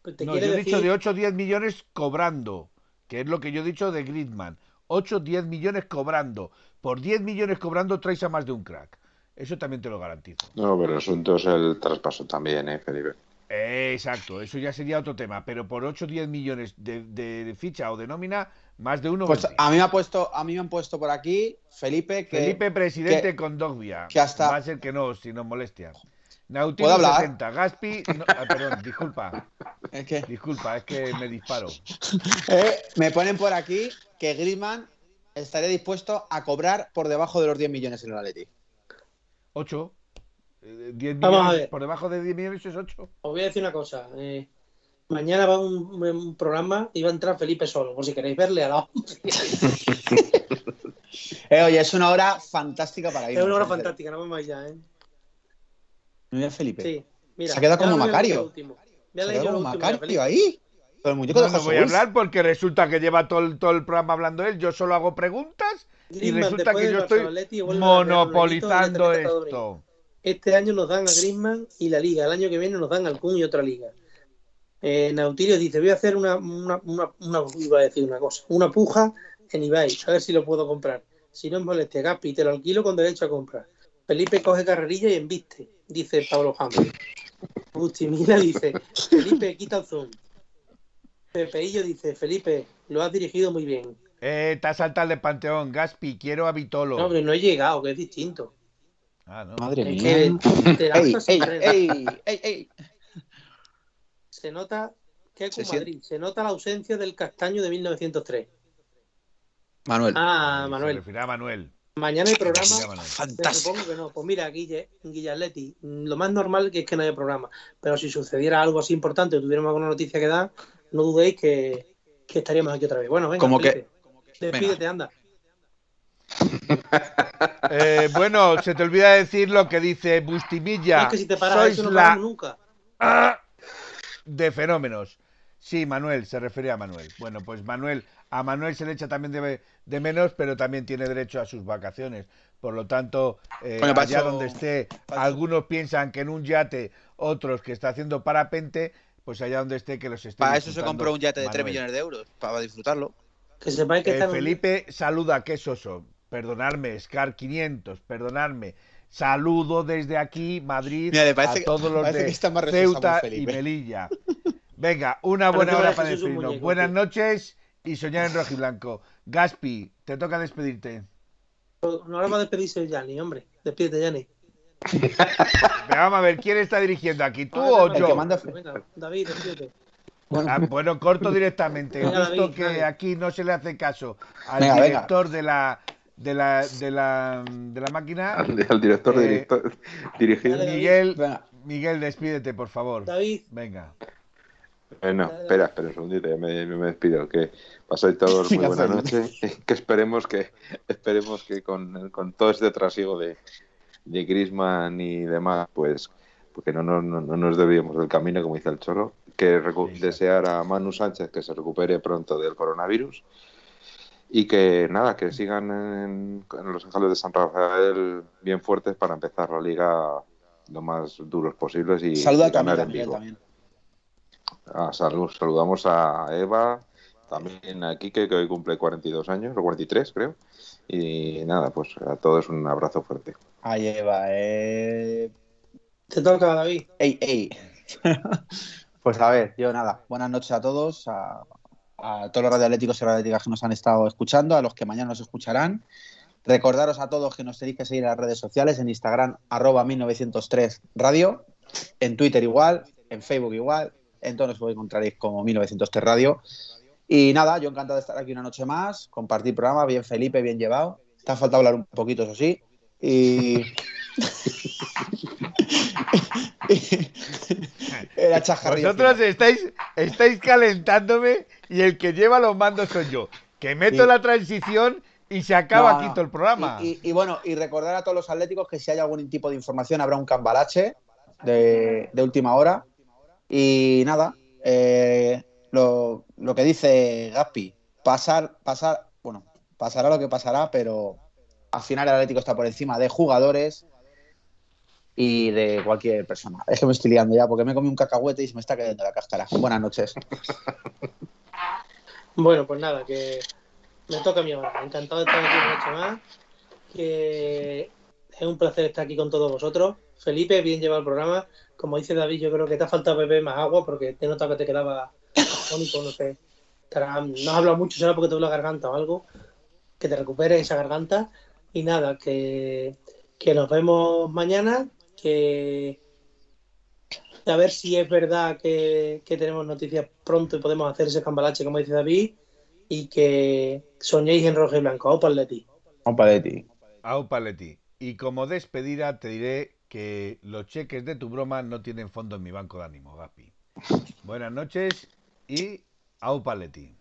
Pues te No, yo he decir. dicho de 8 o 10 millones cobrando, que es lo que yo he dicho de Griezmann. 8 o 10 millones cobrando. Por 10 millones cobrando traes a más de un crack. Eso también te lo garantizo. No, pero el asunto es el traspaso también, ¿eh, Felipe? Eh, exacto, eso ya sería otro tema. Pero por 8 o 10 millones de, de- de ficha o de nómina, más de uno. Pues a mí me ha puesto, a mí me han puesto por aquí Felipe que Felipe, presidente que- con Dogbia. que hasta- Va a ser que no, si nos molestia. ¿Puedo Nautilus hablar? 60, Gaspi. no, ah, perdón, disculpa. es que Disculpa, es que me disparo. eh, me ponen por aquí que Griezmann estaría dispuesto a cobrar por debajo de los 10 millones en el Atleti. 8. 10 Vamos a millones. ver. Por debajo de 10 millones es 8. Os voy a decir una cosa. eh, mañana va un, un programa y va a entrar Felipe solo, por si queréis verle al lado. Eh, oye, es una hora fantástica para ir. es una hora fantástica, no vamos ya, ¿eh? Mira Felipe. Sí, mira. Se ha quedado como Macario. a como Macario ahí. Con el muñeco No, de no voy a hablar porque resulta que lleva todo el, todo el programa hablando él. Yo solo hago preguntas y Griezmann, resulta después que yo estoy monopolizando esto. Este año nos dan a Griezmann y la Liga. El año que viene nos dan al Kun y otra Liga. Eh, Nautilio dice, voy a hacer una, una, una, una- iba a decir una cosa, una puja en Ibai, a ver si lo puedo comprar. Si no es molestia, Gaspi, te lo alquilo con derecho a compra. Felipe coge carrerilla y embiste, dice Pablo Hammer. Bustimila dice, Felipe, quita el zoom. Pepeillo dice, Felipe, lo has dirigido muy bien. Eh, te has saltado el de Panteón. Gaspi, quiero a Vitolo. No, pero no he llegado, que es distinto. Ah, no. Madre Es mía. que te Ey, ey, ey, ey, ey. se nota que es Se Madrid, se nota la ausencia del castaño de 1903. Manuel. Ah, Se Manuel. refiere a Manuel. Mañana hay programa. Fantástico. Supongo que no. Pues mira, Guille, Guille Atleti, lo más normal es que no haya programa. Pero si sucediera algo así importante o tuviéramos alguna noticia que dar, no dudéis que, que estaríamos aquí otra vez. Bueno, venga, Como que- despídete, anda. Eh, bueno, se te olvida decir lo que dice Bustimilla. es que si te paras Sois eso no la nunca. A de fenómenos. Sí, Manuel, se refería a Manuel. Bueno, pues Manuel, a Manuel se le echa también de, de menos, pero también tiene derecho a sus vacaciones. Por lo tanto, eh, Bueno, allá donde esté, algunos piensan que en un yate, otros que está haciendo parapente, pues allá donde esté que los esté. Para eso se compró un yate de 3 Manuel. millones de euros, para disfrutarlo. Que sepáis que Eh, está en un- Felipe saluda, ¿qué es? Perdonadme, Scar 500, perdonadme. Saludo desde aquí, Madrid, Mira, parece a todos los de que está más resuelto Ceuta y. Melilla. Venga, una buena hora para despedirnos. Buenas noches y soñar en rojiblanco. Gaspi, te toca despedirte. No ahora va a despedirse Yanni, hombre. Despídete, Yanni. Vamos a ver, ¿quién está dirigiendo aquí? ¿Tú o yo? manda- Venga, David, despídete. Ah, bueno, corto directamente. David, que dale. aquí no se le hace caso al Venga, venga. director de la de la de la de la máquina, Al, al director Eh, director, dirigido. Miguel, Venga. Miguel, despídete, por favor. David, Venga. Eh, no, espera, espera un segundito, ya me, me despido. Que pasáis todos muy buena noche. Que esperemos que esperemos que con, con todo este trasiego de, de Griezmann y demás, pues porque no, no, no, no nos debíamos del camino, como dice el Cholo, que desear a Manu Sánchez que se recupere pronto del coronavirus y que nada, que sigan en, en los ángeles de San Rafael bien fuertes para empezar la liga lo más duros posibles y, Saluda y a ganar amiga en Miguel Vigo. también. Ah, salud, saludamos a Eva, también a Kike, que hoy cumple 42 años, o 43 creo. Y nada, pues a todos un abrazo fuerte. Ahí Eva, eh... te toca, David. Ey, ey. pues a ver, yo nada. Buenas noches a todos, a, todos los radioatléticos y radioatléticas que nos han estado escuchando, a los que mañana nos escucharán. Recordaros a todos que nos tenéis que seguir en las redes sociales, en Instagram, arroba 1903 radio, en Twitter igual, en Facebook igual, en todos nos encontraréis como 1903 radio. Y nada, yo encantado de estar aquí una noche más, compartir programa, bien Felipe, bien llevado. Te ha faltado hablar un poquito, eso sí. Y. Era chajarrillo. Vosotros final. estáis, estáis calentándome y el que lleva los mandos soy yo. Que meto Sí. la transición y se acaba No, aquí no. todo el programa. Y, y- y bueno, y recordar a todos los atléticos que si hay algún tipo de información habrá un cambalache de, de última hora. Y nada, eh, lo, lo que dice Gaspi, pasar, pasar, bueno, pasará lo que pasará, pero al final el Atlético está por encima de jugadores y de cualquier persona. Es que me estoy liando ya porque me comí un cacahuete y se me está cayendo la cáscara. Buenas noches. Bueno, pues nada, que me toca a mí ahora. Encantado de estar aquí una noche más. Que es un placer estar aquí con todos vosotros. Felipe, bien llevado el programa. Como dice David, yo creo que te ha faltado beber más agua porque te he notado que te quedaba no sé. No has hablado mucho, será porque te duele la garganta o algo. Que te recuperes esa garganta. Y nada, que, que nos vemos mañana. Que a ver si es verdad que, que tenemos noticias pronto y podemos hacer ese cambalache, como dice David, y que soñéis en rojo y blanco. Opa, Leti. Compa de ti. Au Paletti. Y como despedida te diré que los cheques de tu broma no tienen fondo en mi banco de ánimo, Gapi. Buenas noches y au. Leti.